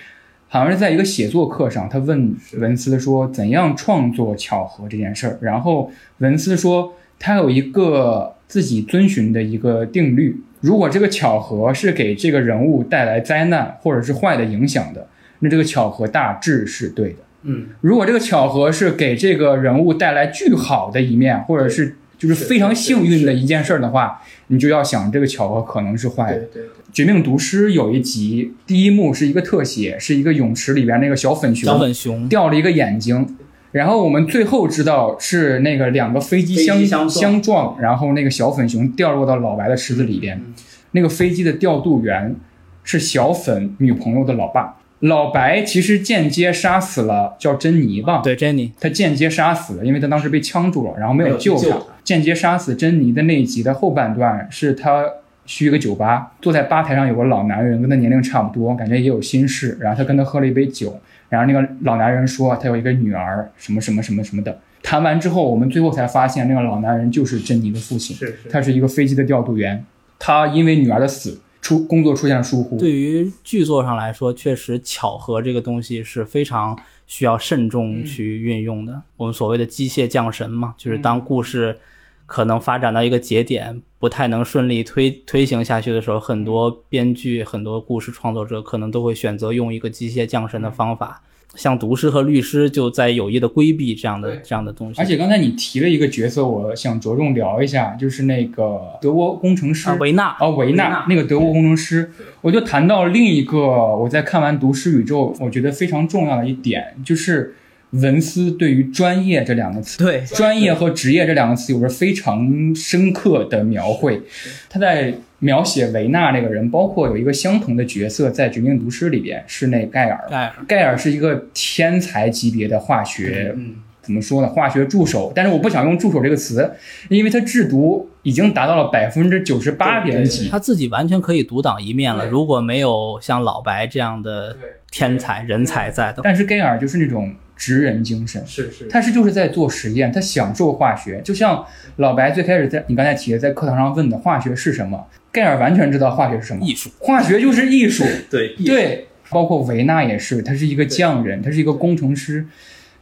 好像是在一个写作课上，他问文斯说怎样创作巧合这件事儿，然后文斯说他有一个自己遵循的一个定律，如果这个巧合是给这个人物带来灾难或者是坏的影响的，那这个巧合大致是对的。嗯，如果这个巧合是给这个人物带来巨好的一面，或者是就是非常幸运的一件事儿的话，你就要想这个巧合可能是坏的。对对，《绝命毒师》有一集，第一幕是一个特写，是一个泳池里边那个小粉熊，小粉熊。掉了一个眼睛，然后我们最后知道是那个两个飞机相飞机相撞。撞，然后那个小粉熊掉落到老白的池子里边，嗯那个飞机的调度员是小粉女朋友的老爸。老白其实间接杀死了叫珍妮吧，对 Jenny，他间接杀死了，因为他当时被呛住了，然后没没有救他。间接杀死珍妮的那一集的后半段是他去一个酒吧，坐在吧台上有个老男人，跟他年龄差不多，感觉也有心事，然后他跟他喝了一杯酒，然后那个老男人说他有一个女儿，什么什么什么什么的。谈完之后，我们最后才发现那个老男人就是珍妮的父亲，是是他是一个飞机的调度员，他因为女儿的死出工作出现了疏忽。对于剧作上来说，确实巧合这个东西是非常需要慎重去运用的。我们所谓的机械降神嘛，就是当故事可能发展到一个节点，不太能顺利推推行下去的时候，很多编剧、很多故事创作者可能都会选择用一个机械降神的方法。像毒师和律师就在有意的规避这样的这样的东西。而且刚才你提了一个角色，我想着重聊一下，就是那个德国工程师。啊，维纳。哦，维纳那个德国工程师，我就谈到另一个我在看完《毒师宇宙》，我觉得非常重要的一点，就是文思对于“专业”这两个词，对专业和职业这两个词有着非常深刻的描绘。他在描写维纳这个人，包括有一个相同的角色在《绝命毒师》里边，是那盖尔。盖尔，盖尔是一个天才级别的化学，嗯，怎么说呢？化学助手，但是我不想用助手这个词，因为他制毒已经达到了百分之九十八点几。他自己完全可以独当一面了。如果没有像老白这样的天才人才在的，但是盖尔就是那种职人精神，是是。他是就是在做实验，他享受化学，就像老白最开始在你刚才提的，在课堂上问的化学是什么，盖尔完全知道化学是什么，艺术，化学就是艺术，(laughs) 对对，包括维纳也是，他是一个匠人，他是一个工程师。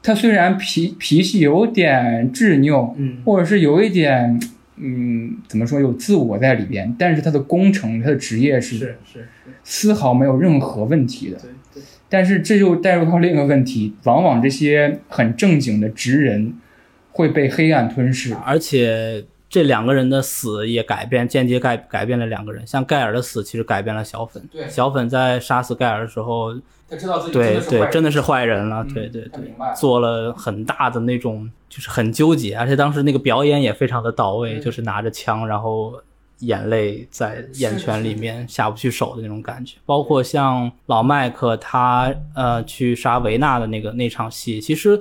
他虽然脾脾气有点执拗，嗯或者是有一点，嗯，怎么说有自我在里边，但是他的工程，他的职业是是是，丝毫没有任何问题的。对对，但是这就带入到另一个问题，往往这些很正经的直人会被黑暗吞噬。而且这两个人的死也改变，间接改改变了两个人。像盖尔的死，其实改变了小粉。对小粉在杀死盖尔的时候，他知道自己对对，真的是坏坏人了。嗯对对对做了很大的那种，就是很纠结，而且当时那个表演也非常的到位，就是拿着枪，然后眼泪在眼圈里面下不去手的那种感觉。包括像老麦克他呃去杀维纳的那个那场戏，其实。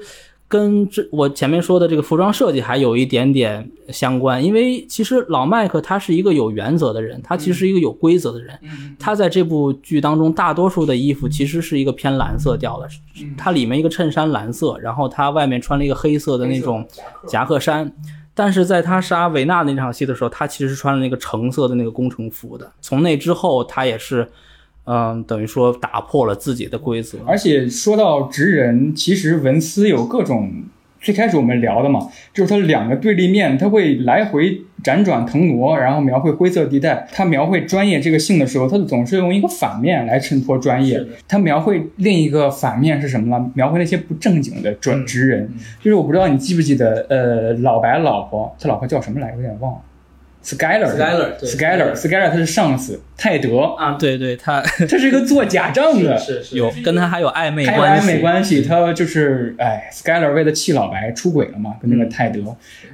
跟这我前面说的这个服装设计还有一点点相关，因为其实老麦克他是一个有原则的人，他其实是一个有规则的人。嗯他在这部剧当中，大多数的衣服其实是一个偏蓝色调的，它里面一个衬衫蓝色，然后他外面穿了一个黑色的那种夹克衫。但是在他杀维纳那场戏的时候，他其实是穿了那个橙色的那个工程服的。从那之后，他也是，嗯，等于说打破了自己的规则。而且说到职人，其实文斯有各种。最开始我们聊的嘛，就是它两个对立面，它会来回辗转腾挪，然后描绘灰色地带。他描绘专业这个性的时候，他总是用一个反面来衬托专业。他描绘另一个反面是什么呢？描绘那些不正经的转职人。就是我不知道你记不记得，呃，老白老婆，他老婆叫什么来着？有点忘了。Skyler Skyler，对 Skyler 他是上司泰德，啊，对对，他 (laughs) 他是一个做假账的，有跟他还有暧昧关系。暧昧关系，他就是哎，Skyler 为了气老白出轨了嘛，跟那个泰德。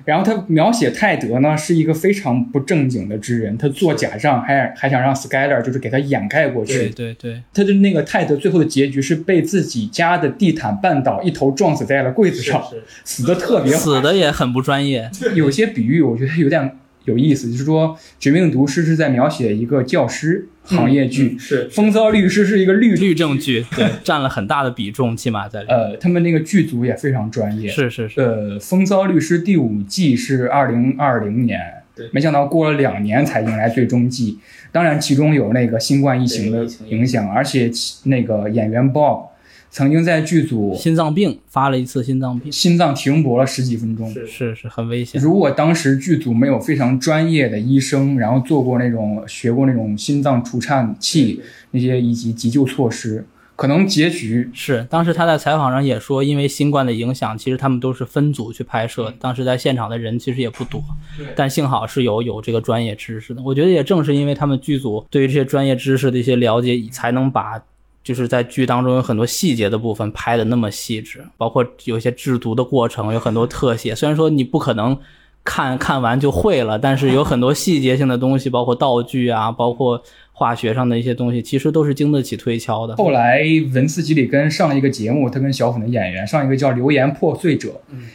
然后他描写泰德呢是一个非常不正经的之人，他做假账还还想让 Skyler 就是给他掩盖过对去。对对，他的那个泰德最后的结局是被自己家的地毯绊倒，一头撞死在了柜子上，死的特别死的也很不专业。有些比喻我觉得有点有意思，就是说《绝命毒师》是在描写一个教师行业剧，是风骚律师是一个律律政剧，(laughs) 对，占了很大的比重，起码在里面。呃，他们那个剧组也非常专业。是是是，呃，《风骚律师》第五季是二零二零年，对没想到过了两年才迎来最终季。当然，其中有那个新冠疫情的影响，而且其那个演员 Bob 曾经在剧组心脏病发了一次心脏病，心脏停泊了十几分钟。是是很危险。如果当时剧组没有非常专业的医生，然后做过那种学过那种心脏除颤器那些以及急救措施，可能结局是，当时他在采访上也说，因为新冠的影响，其实他们都是分组去拍摄，当时在现场的人其实也不多，但幸好是有有这个专业知识的。我觉得也正是因为他们剧组对于这些专业知识的一些了解，才能把就是在剧当中有很多细节的部分拍的那么细致，包括有一些制毒的过程，有很多特写。虽然说你不可能看看完就会了，但是有很多细节性的东西，包括道具啊，包括化学上的一些东西，其实都是经得起推敲的。后来文斯基里根上了一个节目，他跟小粉的演员上一个叫《流言破碎者》，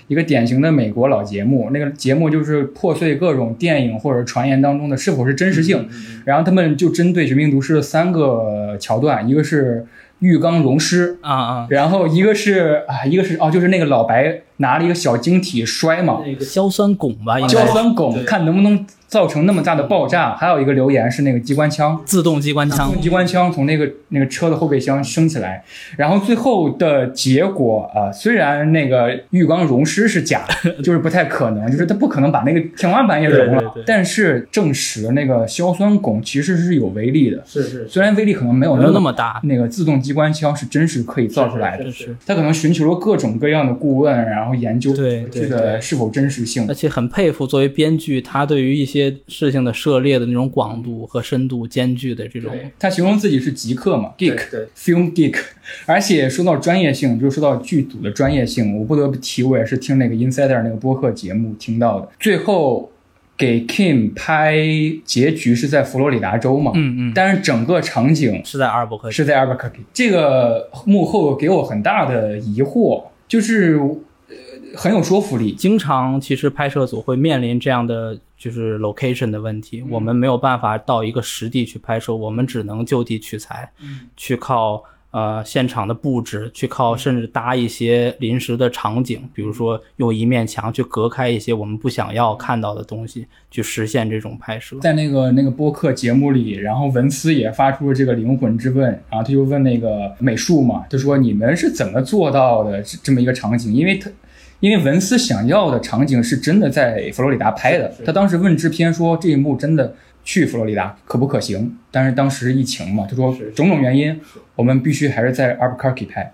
一个典型的美国老节目。那个节目就是破碎各种电影或者传言当中的是否是真实性。然后他们就针对《绝命毒师》的三个桥段，一个是浴缸溶尸，啊啊，然后一个是啊，一个是哦，就是那个老白拿了一个小晶体摔嘛，那个硝酸汞吧，应该。硝酸汞，看能不能造成那么大的爆炸。还有一个留言是那个机关枪，自动机关枪，自动机关枪从那个那个车的后备箱升起来，然后最后的结果啊、呃虽然那个浴缸融尸是假的，(laughs) 就是不太可能，就是它不可能把那个天花板也融了，对对对。但是证实那个硝酸汞其实是有威力的，是是虽然威力可能没有那那么大，那个自动机关枪是真实可以造出来的，是是，他可能寻求了各种各样的顾问，然后研究这个是。否真实性而。且很佩服作为编剧，他对于一些事情的涉猎的那种广度和深度兼具的这种，他形容自己是极客嘛，geek 对。film geek，而且说到专业性，就说到剧组的专业性，我不得不提，我也是听那个 Insider 那个播客节目听到的。最后给 Kim 拍结局是在佛罗里达州嘛，嗯嗯，但是整个场景是在阿尔伯克是在 Albuquerque，这个幕后给我很大的疑惑，就是呃很有说服力。经常其实拍摄组会面临这样的就是 location 的问题，我们没有办法到一个实地去拍摄，我们只能就地取材，去靠呃现场的布置，去靠甚至搭一些临时的场景，比如说用一面墙去隔开一些我们不想要看到的东西，去实现这种拍摄。在那个那个播客节目里，然后文斯也发出了这个灵魂之问，然后他就问那个美术嘛，他说你们是怎么做到的这这么一个场景？因为他因为文斯想要的场景是真的在佛罗里达拍的，他当时问制片说这一幕真的去佛罗里达可不可行？但是当时疫情嘛，他说种种原因，我们必须还是在 Albuquerque 拍。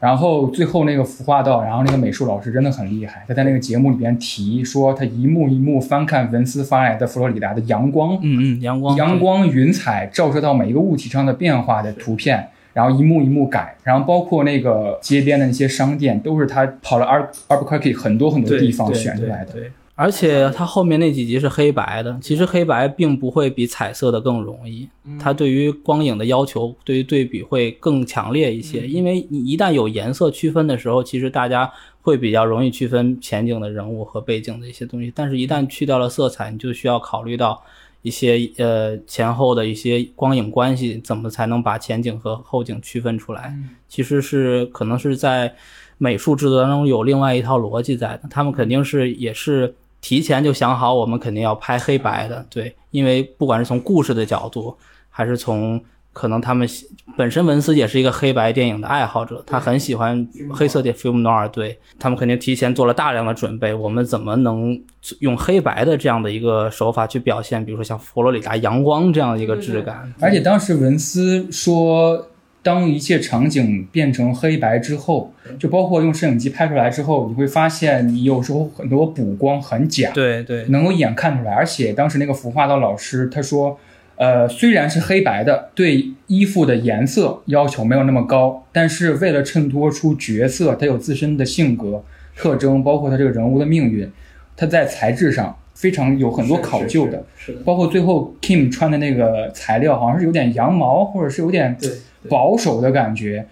然后最后那个服化道，然后那个美术老师真的很厉害，他在那个节目里边提说，他一幕一幕翻看文斯发来的佛罗里达的阳光，嗯嗯，阳光，阳光、云彩照射到每一个物体上的变化的图片，然后一幕一幕改，然后包括那个街边的那些商店，都是他跑了 Al Albuquerque 很多很多地方选出来的。对对而且他后面那几集是黑白的，其实黑白并不会比彩色的更容易，它对于光影的要求，对于对比会更强烈一些。因为你一旦有颜色区分的时候，其实大家会比较容易区分前景的人物和背景的一些东西。但是，一旦去掉了色彩，你就需要考虑到一些呃前后的一些光影关系，怎么才能把前景和后景区分出来？其实是可能是在美术制作当中有另外一套逻辑在的，他们肯定是也是提前就想好，我们肯定要拍黑白的，对，因为不管是从故事的角度，还是从可能他们喜本身文斯也是一个黑白电影的爱好者，他很喜欢黑色的 film noir，对。他们肯定提前做了大量的准备，我们怎么能用黑白的这样的一个手法去表现，比如说像佛罗里达阳光这样的一个质感，而且当时文斯说，当一切场景变成黑白之后，就包括用摄影机拍出来之后，你会发现你有时候很多补光很假，对对。能够一眼看出来。而且当时那个服化道老师他说，呃，虽然是黑白的，对衣服的颜色要求没有那么高，但是为了衬托出角色他有自身的性格特征，包括他这个人物的命运，他在材质上非常有很多考究的。包括最后 Kim 穿的那个材料，好像是有点羊毛，或者是有点保守的感觉。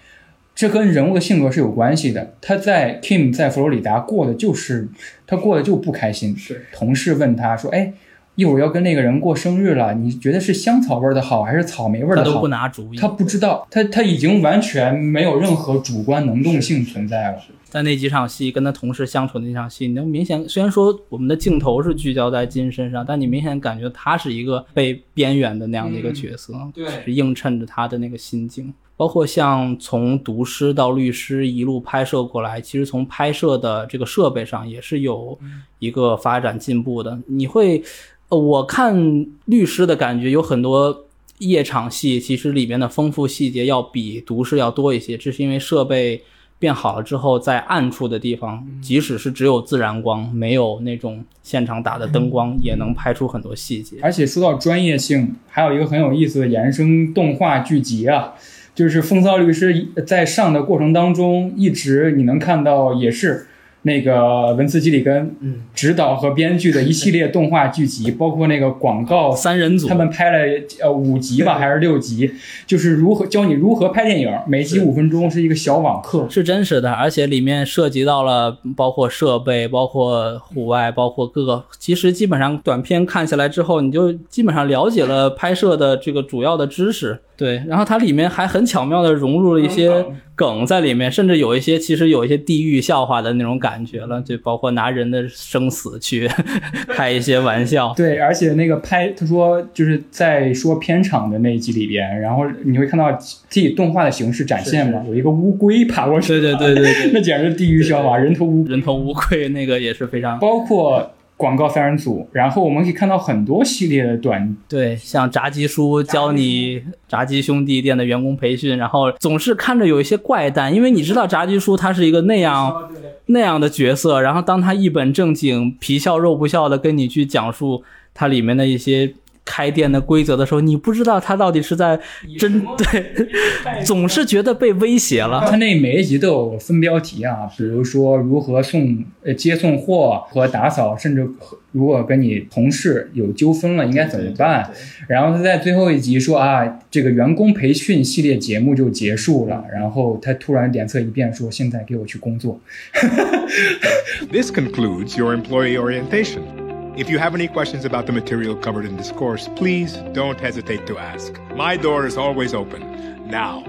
这跟人物的性格是有关系的。他在 Kim 在佛罗里达过的就是他过得就不开心。同事问他说：“哎，一会儿要跟那个人过生日了，你觉得是香草味儿的好还是草莓味儿的好？”他都不拿主意，他不知道，他他已经完全没有任何主观能动性存在了。在那几场戏跟他同事相处的那场戏，你能明显，虽然说我们的镜头是聚焦在金身上，但你明显感觉他是一个被边缘的那样的一个角色，对是映衬着他的那个心境。包括像从毒师到律师一路拍摄过来，其实从拍摄的这个设备上也是有一个发展进步的。你会，呃，我看律师的感觉有很多夜场戏，其实里面的丰富细节要比毒师要多一些，这是因为设备变好了之后，在暗处的地方，即使是只有自然光，没有那种现场打的灯光，也能拍出很多细节。而且说到专业性，还有一个很有意思的延伸动画剧集啊，就是《风骚律师》在上的过程当中，一直你能看到也是那个文斯基里根指导和编剧的一系列动画剧集，(laughs) 包括那个广告三人组。他们拍了呃五集吧，(laughs) 还是六集，就是如何教你如何拍电影，每集五分钟是一个小网课。是真实的，而且里面涉及到了包括设备、包括户外、包括各个，其实基本上短片看下来之后，你就基本上了解了拍摄的这个主要的知识。对，然后它里面还很巧妙的融入了一些梗在里面，甚至有一些其实有一些地狱笑话的那种感觉了，就包括拿人的生死去 (laughs) 开一些玩笑。对，而且那个拍，他说就是在说片场的那一集里边，然后你会看到自己动画的形式展现嘛，有一个乌龟爬过去，对对对对对，(laughs) 那简直是地狱笑话，人头乌人头乌龟那个也是非常，包括广告三人组，然后我们可以看到很多系列的短，对，像炸鸡叔教你炸鸡兄弟店的员工培训，然后总是看着有一些怪诞，因为你知道炸鸡叔他是一个那样那样的角色，然后当他一本正经、皮笑肉不笑的跟你去讲述它里面的一些。开店的规则的时候，你不知道他到底是在针对，总是觉得被威胁了。他那每一集都有分标题啊，比如说如何送呃接送货和打扫，甚至如果跟你同事有纠纷了应该怎么办。然后他在最后一集说啊，这个员工培训系列节目就结束了。然后他突然脸色一变，说现在给我去工作。(laughs) This concludes your employee orientation. If you have any questions about the material covered in this course, please don't hesitate to ask. My door is always open. Now,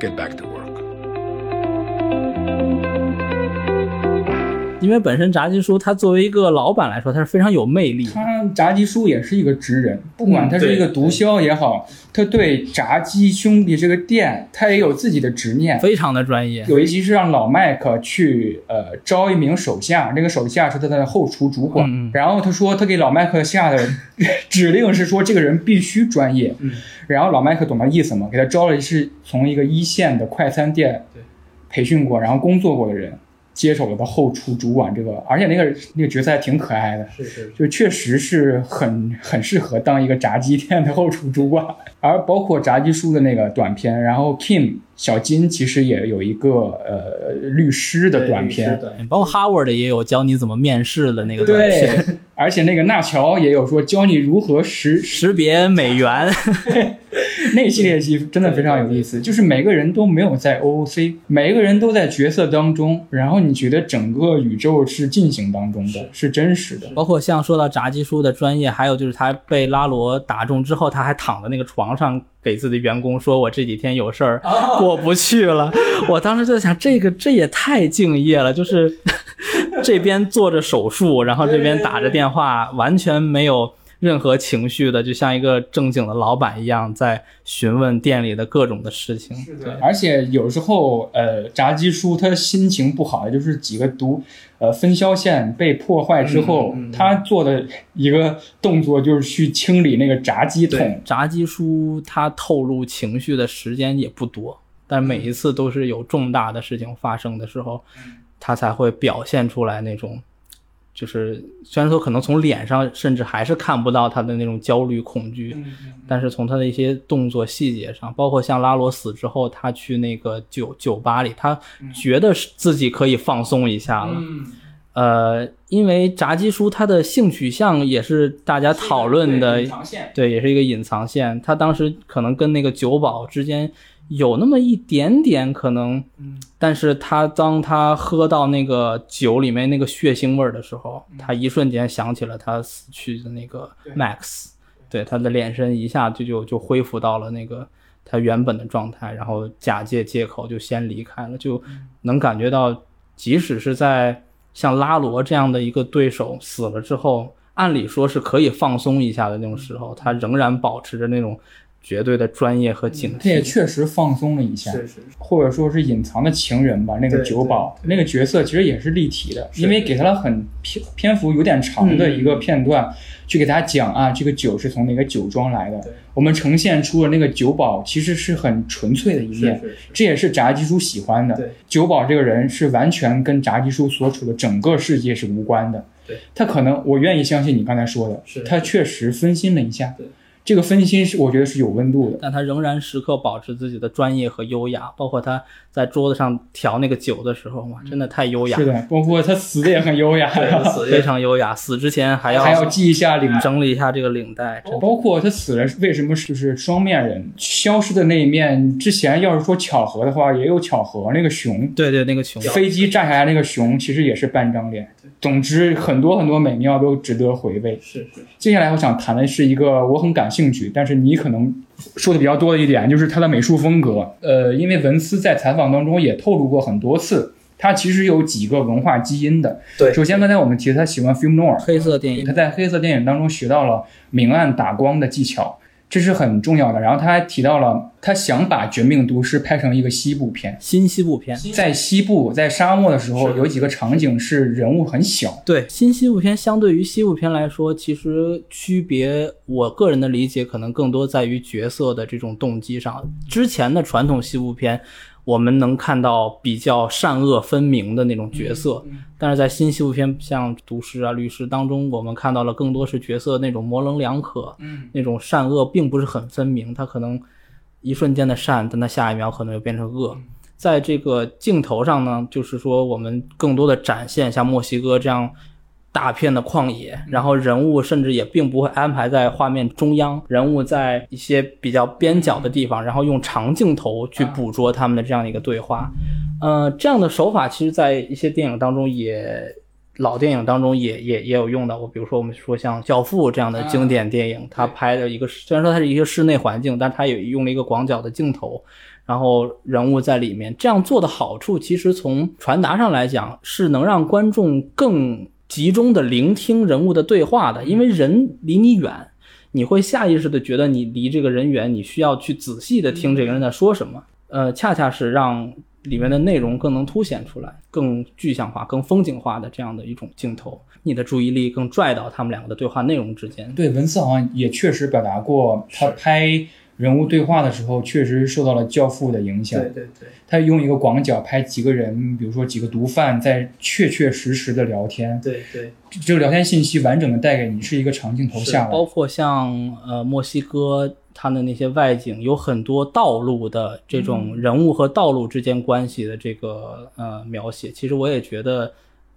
get back to work. 因为本身炸鸡叔他作为一个老板来说，他是非常有魅力。他炸鸡叔也是一个职人，不管他是一个毒枭也好，他对炸鸡兄弟这个店，他也有自己的执念，非常的专业。有一集是让老麦克去呃招一名手下，那个手下是他的后厨主管，嗯然后他说他给老麦克下的 (laughs) 指令是说这个人必须专业，嗯然后老麦克懂他意思吗？给他招了是从一个一线的快餐店培训过，然后工作过的人。接手了的后厨主管这个，而且那个那个角色还挺可爱的，是是，就确实是很很适合当一个炸鸡店的后厨主管。而包括炸鸡叔的那个短片，然后 Kim 小金其实也有一个呃律师的短片，包括 Howard 也有教你怎么面试的那个短对片，，(laughs) 而且那个纳乔也有说教你如何识识别美元。(laughs) 那系列戏真的非常有意思，就是每个人都没有在 OOC，每一个人都在角色当中，然后你觉得整个宇宙是进行当中的，是。真实的。包括像说到炸鸡叔的专业，还有就是他被拉罗打中之后，他还躺在那个床上给自己的员工说：“我这几天有事儿过不去了。(laughs) ”我当时就在想，这个这也太敬业了，就是 (laughs) 这边做着手术，然后这边打着电话，完全没有。任何情绪的，就像一个正经的老板一样，在询问店里的各种的事情。对，而且有时候，呃，炸鸡叔他心情不好，也就是几个毒，呃，分销线被破坏之后，嗯嗯、他做的一个动作就是去清理那个炸鸡桶。炸鸡叔他透露情绪的时间也不多，但每一次都是有重大的事情发生的时候，他才会表现出来那种。就是虽然说可能从脸上甚至还是看不到他的那种焦虑恐惧，但是从他的一些动作细节上，包括像拉罗死之后，他去那个酒酒吧里，他觉得自己可以放松一下了。呃，因为炸鸡叔他的性取向也是大家讨论的，对，也是一个隐藏线。他当时可能跟那个酒保之间。有那么一点点可能，嗯，但是他当他喝到那个酒里面那个血腥味儿的时候，嗯、他一瞬间想起了他死去的那个 Max，对他的脸身一下就就就恢复到了那个他原本的状态，然后假借借口就先离开了，就能感觉到，即使是在像拉罗这样的一个对手死了之后，按理说是可以放松一下的那种时候，他仍然保持着那种。绝对的专业和警惕，他也确实放松了一下，是是或者说是隐藏的情人吧。那个酒保那个角色其实也是立体的，因为给他了很篇篇幅有点长的一个片段，嗯、去给大家讲啊，这个酒是从哪个酒庄来的。我们呈现出了那个酒保其实是很纯粹的一面，是是是这也是炸鸡叔喜欢的。酒保这个人是完全跟炸鸡叔所处的整个世界是无关的。对，他可能我愿意相信你刚才说的，他确实分心了一下。对。这个分心是我觉得是有温度的，但他仍然时刻保持自己的专业和优雅，包括他在桌子上调那个酒的时候嘛，真的太优雅了。是的，包括他死的也很优雅，非常 (laughs) 优雅。死之前还要还要系一下领，整理一下这个领带。包括他死了为什么就是双面人消失的那一面？之前要是说巧合的话，也有巧合。那个熊，对对，那个熊，飞机炸下来那个熊其实也是半张脸。总之很多很多美妙都值得回味。是是，接下来我想谈的是一个我很感兴趣，但是你可能说的比较多的一点，就是他的美术风格。呃，因为文斯在采访当中也透露过很多次，他其实有几个文化基因的。对首先刚才我们提他喜欢 film noir，黑色电影他在黑色电影当中学到了明暗打光的技巧，这是很重要的。然后他还提到了他想把《绝命毒师》拍成一个西部片，新西部片。在西部在沙漠的时候，有几个场景是人物很小。对新西部片相对于西部片来说，其实区别，我个人的理解可能更多在于角色的这种动机上。之前的传统西部片，我们能看到比较善恶分明的那种角色，但是在新西部片，像毒师啊、律师当中，我们看到了更多是角色那种模棱两可，嗯，那种善恶并不是很分明，他可能一瞬间的善，但他下一秒可能又变成恶。在这个镜头上呢，就是说我们更多的展现像墨西哥这样大片的旷野，然后人物甚至也并不会安排在画面中央，人物在一些比较边角的地方，然后用长镜头去捕捉他们的这样一个对话。呃，这样的手法其实在一些电影当中也。老电影当中也也也有用的，我比如说我们说像《教父》这样的经典电影，它拍的一个虽然说它是一个室内环境，但它也用了一个广角的镜头，然后人物在里面。这样做的好处，其实从传达上来讲，是能让观众更集中的聆听人物的对话的，因为人离你远，你会下意识的觉得你离这个人远，你需要去仔细的听这个人在说什么。呃，恰恰是让里面的内容更能凸显出来，更具象化、更风景化的这样的一种镜头，你的注意力更拽到他们两个的对话内容之间。对，文斯好像也确实表达过，他拍人物对话的时候，确实受到了《教父》的影响。对对对，他用一个广角拍几个人，比如说几个毒贩在确确实实的聊天，对对，这个聊天信息完整的带给你，是一个长镜头下来。包括像呃墨西哥。它的那些外景有很多道路的这种人物和道路之间关系的这个呃描写，其实我也觉得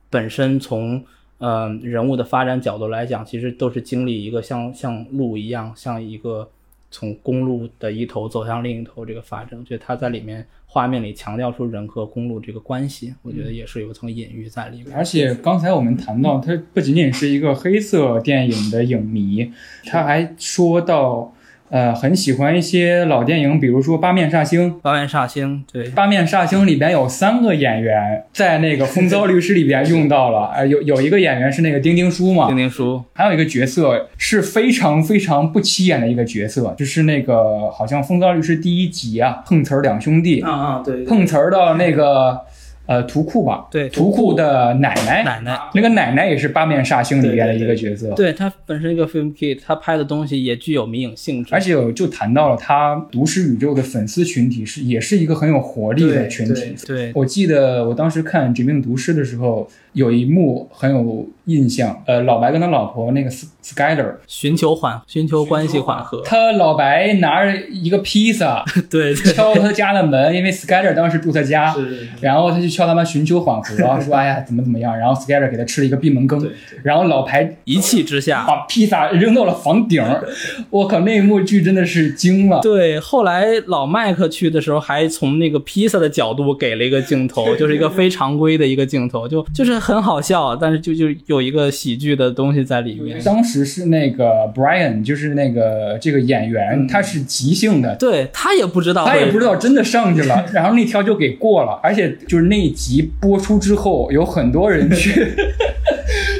本身从呃人物的发展角度来讲，其实都是经历一个像像路一样，像一个从公路的一头走向另一头这个发展。我觉得他在里面画面里强调出人和公路这个关系，我觉得也是有层隐喻在里面。而且刚才我们谈到，他不仅仅是一个黑色电影的影迷，他还说到。呃，很喜欢一些老电影，比如说《八面煞星》。八面煞星，对，《八面煞星》里边有三个演员在那个《风骚律师》里边用到了。(laughs) 呃，有有一个演员是那个丁丁叔嘛？丁丁叔。还有一个角色是非常非常不起眼的一个角色，就是那个好像《风骚律师》第一集啊，碰瓷儿两兄弟。啊啊，对。碰瓷儿的那个。呃，图库吧，对，图库的奶奶，奶奶，那个奶奶也是《八面煞星》里面的一个角色。对他本身一个 film kid，他拍的东西也具有迷影性质。而且就谈到了他毒师宇宙的粉丝群体是也是一个很有活力的群体。对，我记得我当时看《绝命毒师》的时候，有一幕很有印象。呃，老白跟他老婆那个 Skyler 寻求缓，寻求关系缓和。他老白拿着一个披萨，(laughs) 对，敲他家的门，因为 Skyler 当时住他家，是，然后他就。敲他们寻求缓和，(laughs) 说哎呀怎么怎么样，然后 s c a r e r 给他吃了一个闭门羹，然后老白一气之下把披萨扔到了房顶，(laughs) 我靠那一幕剧真的是惊了。对，后来老麦克去的时候还从那个披萨的角度给了一个镜头，就是一个非常规的一个镜头，就就是很好笑，但是就就有一个喜剧的东西在里面。当时是那个 Brian，就是那个这个演员，他是即兴的，对他也不知道，他也不知道真的上去了，(laughs) 然后那条就给过了，而且就是那一。集播出之后，有很多人去，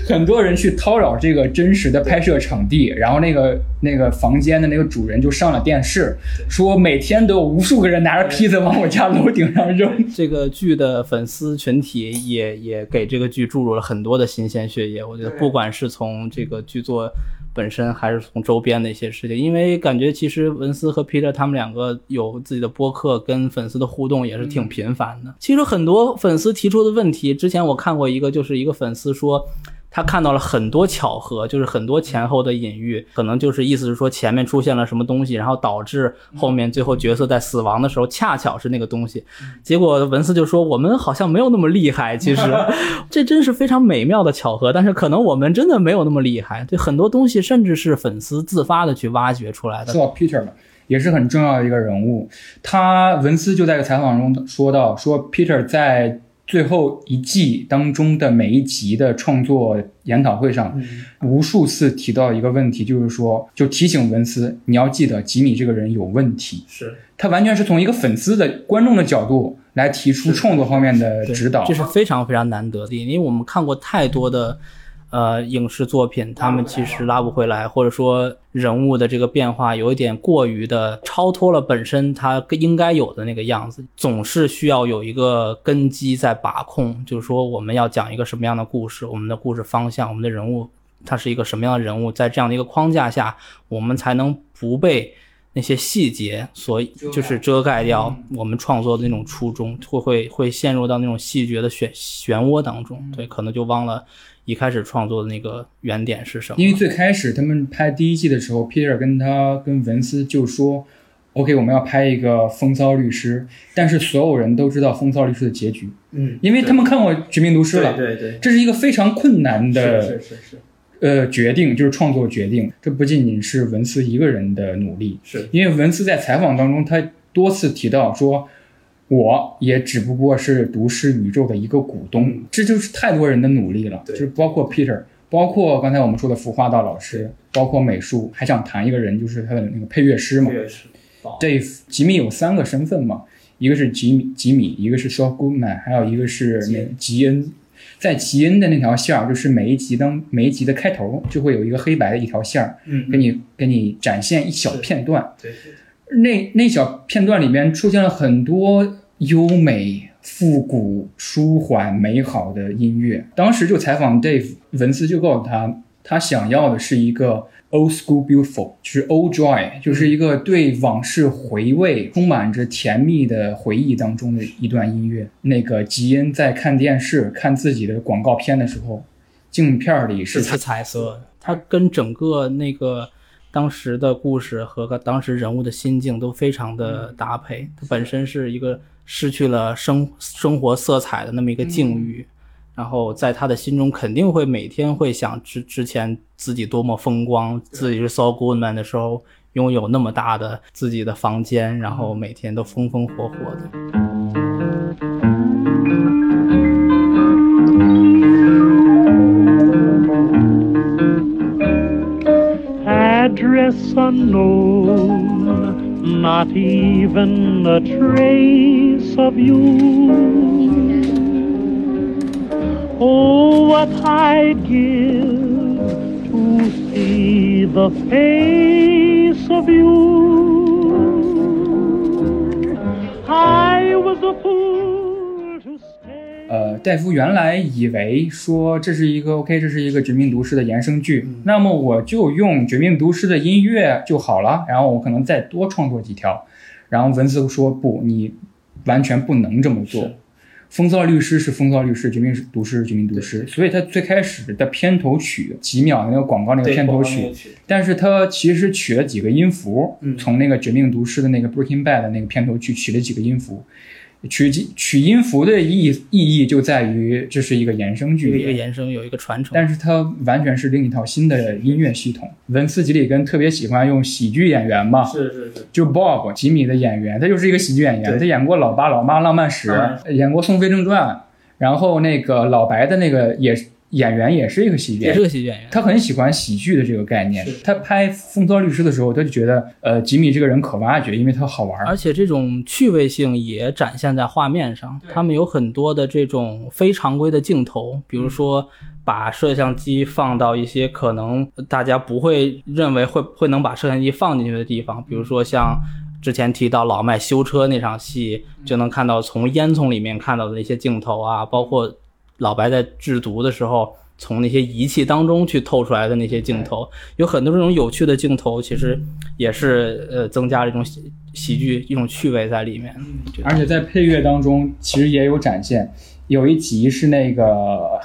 很多人去叨扰这个真实的拍摄场地，然后那个那个房间的那个主人就上了电视，说每天都有无数个人拿着披萨往我家楼顶上扔。(laughs) 这个剧的粉丝群体也也给这个剧注入了很多的新鲜血液。我觉得，不管是从这个剧作。本身还是从周边的一些事情，因为感觉其实文斯和 Peter 他们两个有自己的播客，跟粉丝的互动也是挺频繁的。其实很多粉丝提出的问题，之前我看过一个，就是一个粉丝说。他看到了很多巧合，就是很多前后的隐喻，可能就是意思是说前面出现了什么东西，然后导致后面最后角色在死亡的时候恰巧是那个东西。结果文斯就说我们好像没有那么厉害，其实 (laughs) 这真是非常美妙的巧合，但是可能我们真的没有那么厉害。对很多东西，甚至是粉丝自发的去挖掘出来的。说到 Peter 嘛，也是很重要的一个人物。他文斯就在采访中说到，说 Peter 在。最后一季当中的每一集的创作研讨会上，无数次提到一个问题，就是说，就提醒文斯，你要记得吉米这个人有问题。是他完全是从一个粉丝的观众的角度来提出创作方面的指导。这是非常非常难得的，因为我们看过太多的呃影视作品，他们其实拉不回来，或者说人物的这个变化有一点过于的超脱了本身他应该有的那个样子，总是需要有一个根基在把控，就是说我们要讲一个什么样的故事，我们的故事方向，我们的人物他是一个什么样的人物，在这样的一个框架下，我们才能不被。那些细节所就是遮盖掉我们创作的那种初衷，会会会陷入到那种细节的漩漩涡当中，对，可能就忘了一开始创作的那个原点是什么。因为最开始他们拍第一季的时候，Peter 跟他跟文斯就说：“OK，我们要拍一个风骚律师。”但是所有人都知道风骚律师的结局，嗯，因为他们看过《绝命毒师》了。对对，这是一个非常困难的是是是呃决定，就是创作决定。这不仅仅是文斯一个人的努力，是因为文斯在采访当中，他多次提到说。我也只不过是毒师宇宙的一个股东，这就是太多人的努力了，就是包括 Peter，包括刚才我们说的服化道老师，包括美术，还想谈一个人，就是他的那个配乐师嘛。Dave 吉米有三个身份嘛，一个是吉米，吉米，一个是 Saul Goodman，还有一个是那个吉恩。在吉恩的那条线儿，就是每一集当每一集的开头就会有一个黑白的一条线儿，嗯给你给你展现一小片段。对。那那小片段里面出现了很多优美、复古、舒缓、美好的音乐。当时就采访 Dave 文斯，就告诉他，他想要的是一个 old school beautiful，就是 old joy，就是一个对往事回味、充满着甜蜜的回忆当中的一段音乐。那个吉恩在看电视、看自己的广告片的时候，镜片里是是彩色的，它跟整个那个当时的故事和个当时人物的心境都非常的搭配。它本身是一个失去了生生活色彩的那么一个境遇，然后在他的心中肯定会每天会想之之前自己多么风光，自己是 Saul Goodman 的时候拥有那么大的自己的房间，然后每天都风风火火的。address unknown, not even a trace of you. Oh, what I'd give to see the face of you. I was a fool. 呃，戴夫原来以为说这是一个 OK，这是一个《绝命毒师》的衍生剧，那么我就用《绝命毒师》的音乐就好了，然后我可能再多创作几条。然后文斯说不，你完全不能这么做。风骚律师是风骚律师，绝命毒师是绝命毒师，所以他最开始的片头曲几秒那个广告那个片头曲，但是他其实取了几个音符，从那个绝命毒师的那个 Breaking Bad 的那个片头曲取了几个音符。取取音符的意意义就在于这是一个衍生剧，一个衍生有一个传承，但是它完全是另一套新的音乐系统。文斯吉里根特别喜欢用喜剧演员嘛，是是是，就 Bob 吉米的演员，他就是一个喜剧演员，他演过《老爸老妈浪漫史》，演过《宋飞正传》，然后那个老白的那个也演员也是一个喜剧，也是个喜剧演员。他很喜欢喜剧的这个概念。他拍《风骚律师》的时候，他就觉得，呃，吉米这个人可挖掘，因为他好玩，而且这种趣味性也展现在画面上。他们有很多的这种非常规的镜头，比如说把摄像机放到一些可能大家不会认为会会能把摄像机放进去的地方，比如说像。之前提到老麦修车那场戏，就能看到从烟囱里面看到的那些镜头啊，包括老白在制毒的时候，从那些仪器当中去透出来的那些镜头，有很多这种有趣的镜头，其实也是呃增加了一种喜喜剧一种趣味在里面。而且在配乐当中，其实也有展现。有一集是那个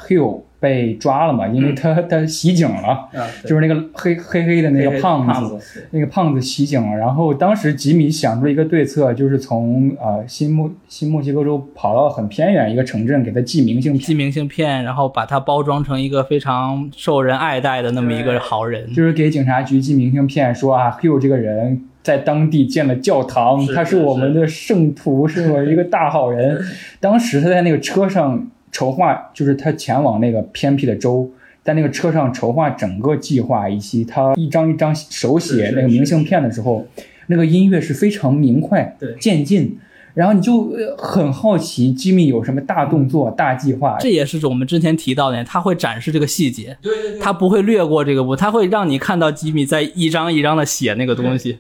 Hill 被抓了嘛，因为他他袭警了，啊，就是那个黑黑黑的那个胖子，那个胖子袭警了。然后当时吉米想出了一个对策，就是从呃新墨新墨西哥州跑到很偏远一个城镇，给他寄明信片，寄明信片，然后把他包装成一个非常受人爱戴的那么一个好人。就是给警察局寄明信片，说啊，Hugh 这个人在当地建了教堂，他是我们的圣徒，是我一个大好人。(laughs) 当时他在那个车上筹划，就是他前往那个偏僻的州，在那个车上筹划整个计划，以及他一张一张手写那个明信片的时候，那个音乐是非常明快、对。渐进。然后你就呃很好奇吉米有什么大动作、大计划，这也是我们之前提到的，他会展示这个细节，对对对，他不会略过这个步，他会让你看到吉米在一张一张的写那个东西。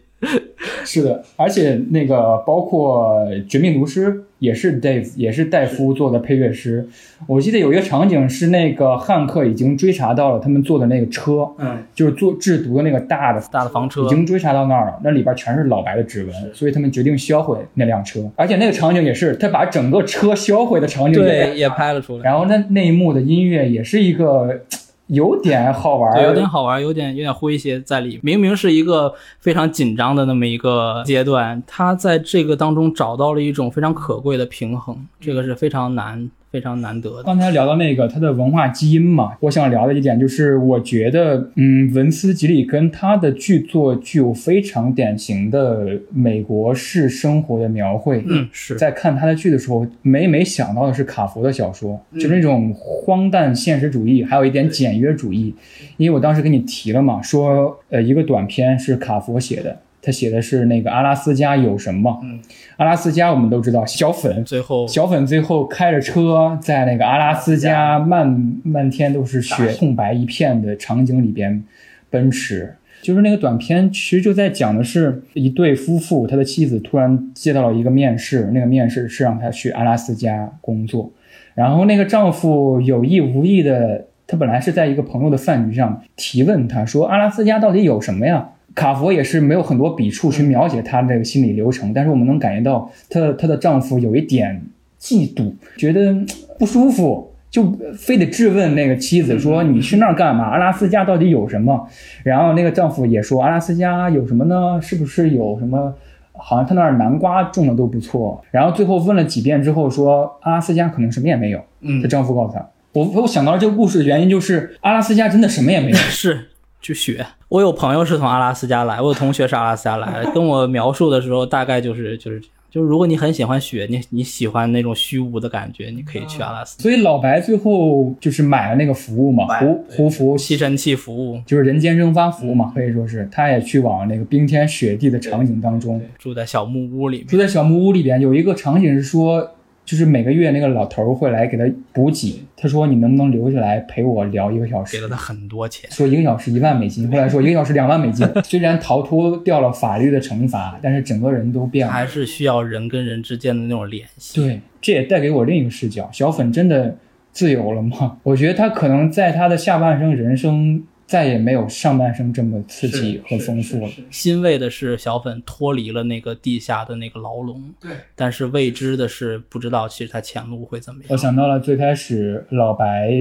是的，而且那个包括《绝命毒师》也是 Dave 也是戴夫做的配乐师。我记得有一个场景是那个汉克已经追查到了他们坐的那个车，嗯，就是做制毒的那个大的大的房车。已经追查到那儿了，那里边全是老白的指纹，所以他们决定销毁那辆车。而且那个场景也是他把整个车销毁的场景也对也拍了出来，然后那那一幕的音乐也是一个有点好玩，有点好玩，有点有点诙谐在里。明明是一个非常紧张的那么一个阶段，他在这个当中找到了一种非常可贵的平衡，这个是非常难。非常难得。刚才聊到那个他的文化基因嘛，我想聊的一点就是，我觉得，嗯，文斯吉里根他的剧作具有非常典型的美国式生活的描绘。嗯，是在看他的剧的时候，每每想到的是卡佛的小说，就是那种荒诞现实主义，还有一点简约主义。因为我当时跟你提了嘛，说，呃，一个短片是卡佛写的。他写的是那个阿拉斯加有什么？嗯，阿拉斯加我们都知道，小粉最后小粉最后开着车在那个阿拉斯加漫漫天都是雪、空白一片的场景里边奔驰。就是那个短片，其实就在讲的是一对夫妇，他的妻子突然接到了一个面试，那个面试是让他去阿拉斯加工作，然后那个丈夫有意无意的，他本来是在一个朋友的饭局上提问他说：“阿拉斯加到底有什么呀？”卡佛也是没有很多笔触去描写他这个心理流程，但是我们能感觉到她她的丈夫有一点嫉妒，觉得不舒服，就非得质问那个妻子说：“你去那儿干嘛？阿拉斯加到底有什么？”然后那个丈夫也说：“阿拉斯加有什么呢？是不是有什么？好像他那儿南瓜种的都不错。”然后最后问了几遍之后说：“阿拉斯加可能什么也没有。”嗯，她丈夫告诉她：“我我想到了这个故事的原因就是阿拉斯加真的什么也没有。(laughs) ”是。去雪，我有朋友是从阿拉斯加来，我有同学是阿拉斯加来的，(laughs) 跟我描述的时候大概就是就是这样。就是如果你很喜欢雪，你你喜欢那种虚无的感觉，你可以去阿拉斯加。所以老白最后就是买了那个服务嘛，胡胡服吸尘器服务，就是人间蒸发服务嘛，可以说是他也去往那个冰天雪地的场景当中，住在小木屋里面。住在小木屋里边，有一个场景是说。就是每个月那个老头会来给他补给，他说你能不能留下来陪我聊一个小时？给了他很多钱，说一个小时一万美金，后来说一个小时两万美金。(laughs) 虽然逃脱掉了法律的惩罚，但是整个人都变了，还是需要人跟人之间的那种联系。对，这也带给我另一个视角：小粉真的自由了吗？我觉得他可能在他的下半生人生。再也没有上半生这么刺激和丰富了。欣慰的是，小粉脱离了那个地下的那个牢笼。对，但是未知的是，不知道其实他前路会怎么样。我想到了最开始老白，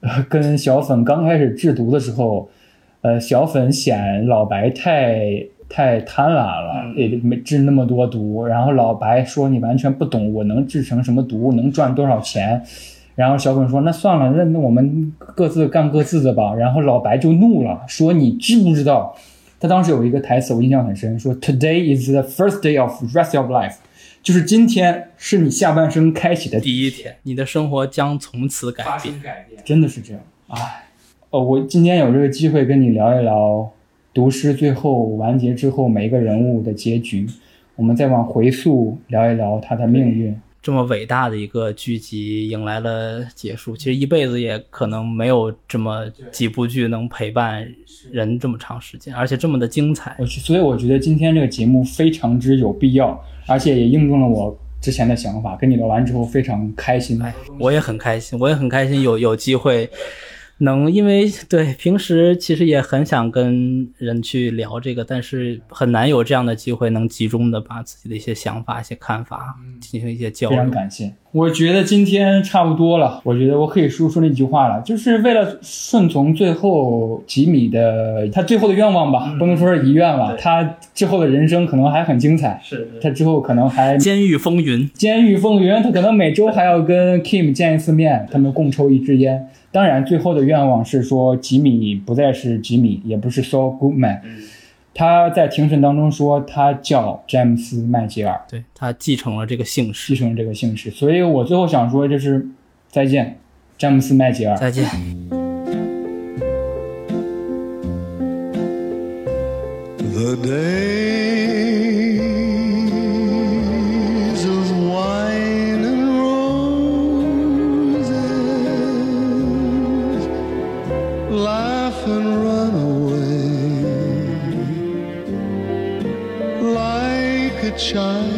呃，跟小粉刚开始制毒的时候，呃，小粉嫌老白太太贪婪了，也没制那么多毒。然后老白说：“你完全不懂，我能制成什么毒，能赚多少钱。”然后小粉说：“那算了，那那我们各自干各自的吧。”然后老白就怒了，说：“你知不知道？”他当时有一个台词我印象很深，说：“Today is the first day of rest of life，就是今天是你下半生开启的第一天，你的生活将从此改变。改变，真的是这样。哎，哦，我今天有这个机会跟你聊一聊读诗最后完结之后每一个人物的结局，我们再往回溯聊一聊他的命运。这么伟大的一个剧集迎来了结束，其实一辈子也可能没有这么几部剧能陪伴人这么长时间，而且这么的精彩。所以我觉得今天这个节目非常之有必要，而且也印证了我之前的想法。跟你聊完之后非常开心，哎，我也很开心，我也很开心有有机会。能，因为对平时其实也很想跟人去聊这个，但是很难有这样的机会，能集中的把自己的一些想法、一些看法进行一些交流。非常感谢。我觉得今天差不多了，我觉得我可以说说那句话了，就是为了顺从最后吉米的他最后的愿望吧，不能说是遗愿了，他之后的人生可能还很精彩，是他之后可能还监狱风云，监狱风云，他可能每周还要跟 Kim 见一次面，他们共抽一支烟。当然，最后的愿望是说吉米不再是吉米，也不是 Saul Goodman。他在庭审当中说，他叫詹姆斯麦吉尔，对他继承了这个姓氏，继承了这个姓氏。所以我最后想说，就是再见，詹姆斯麦吉尔，再见。The days child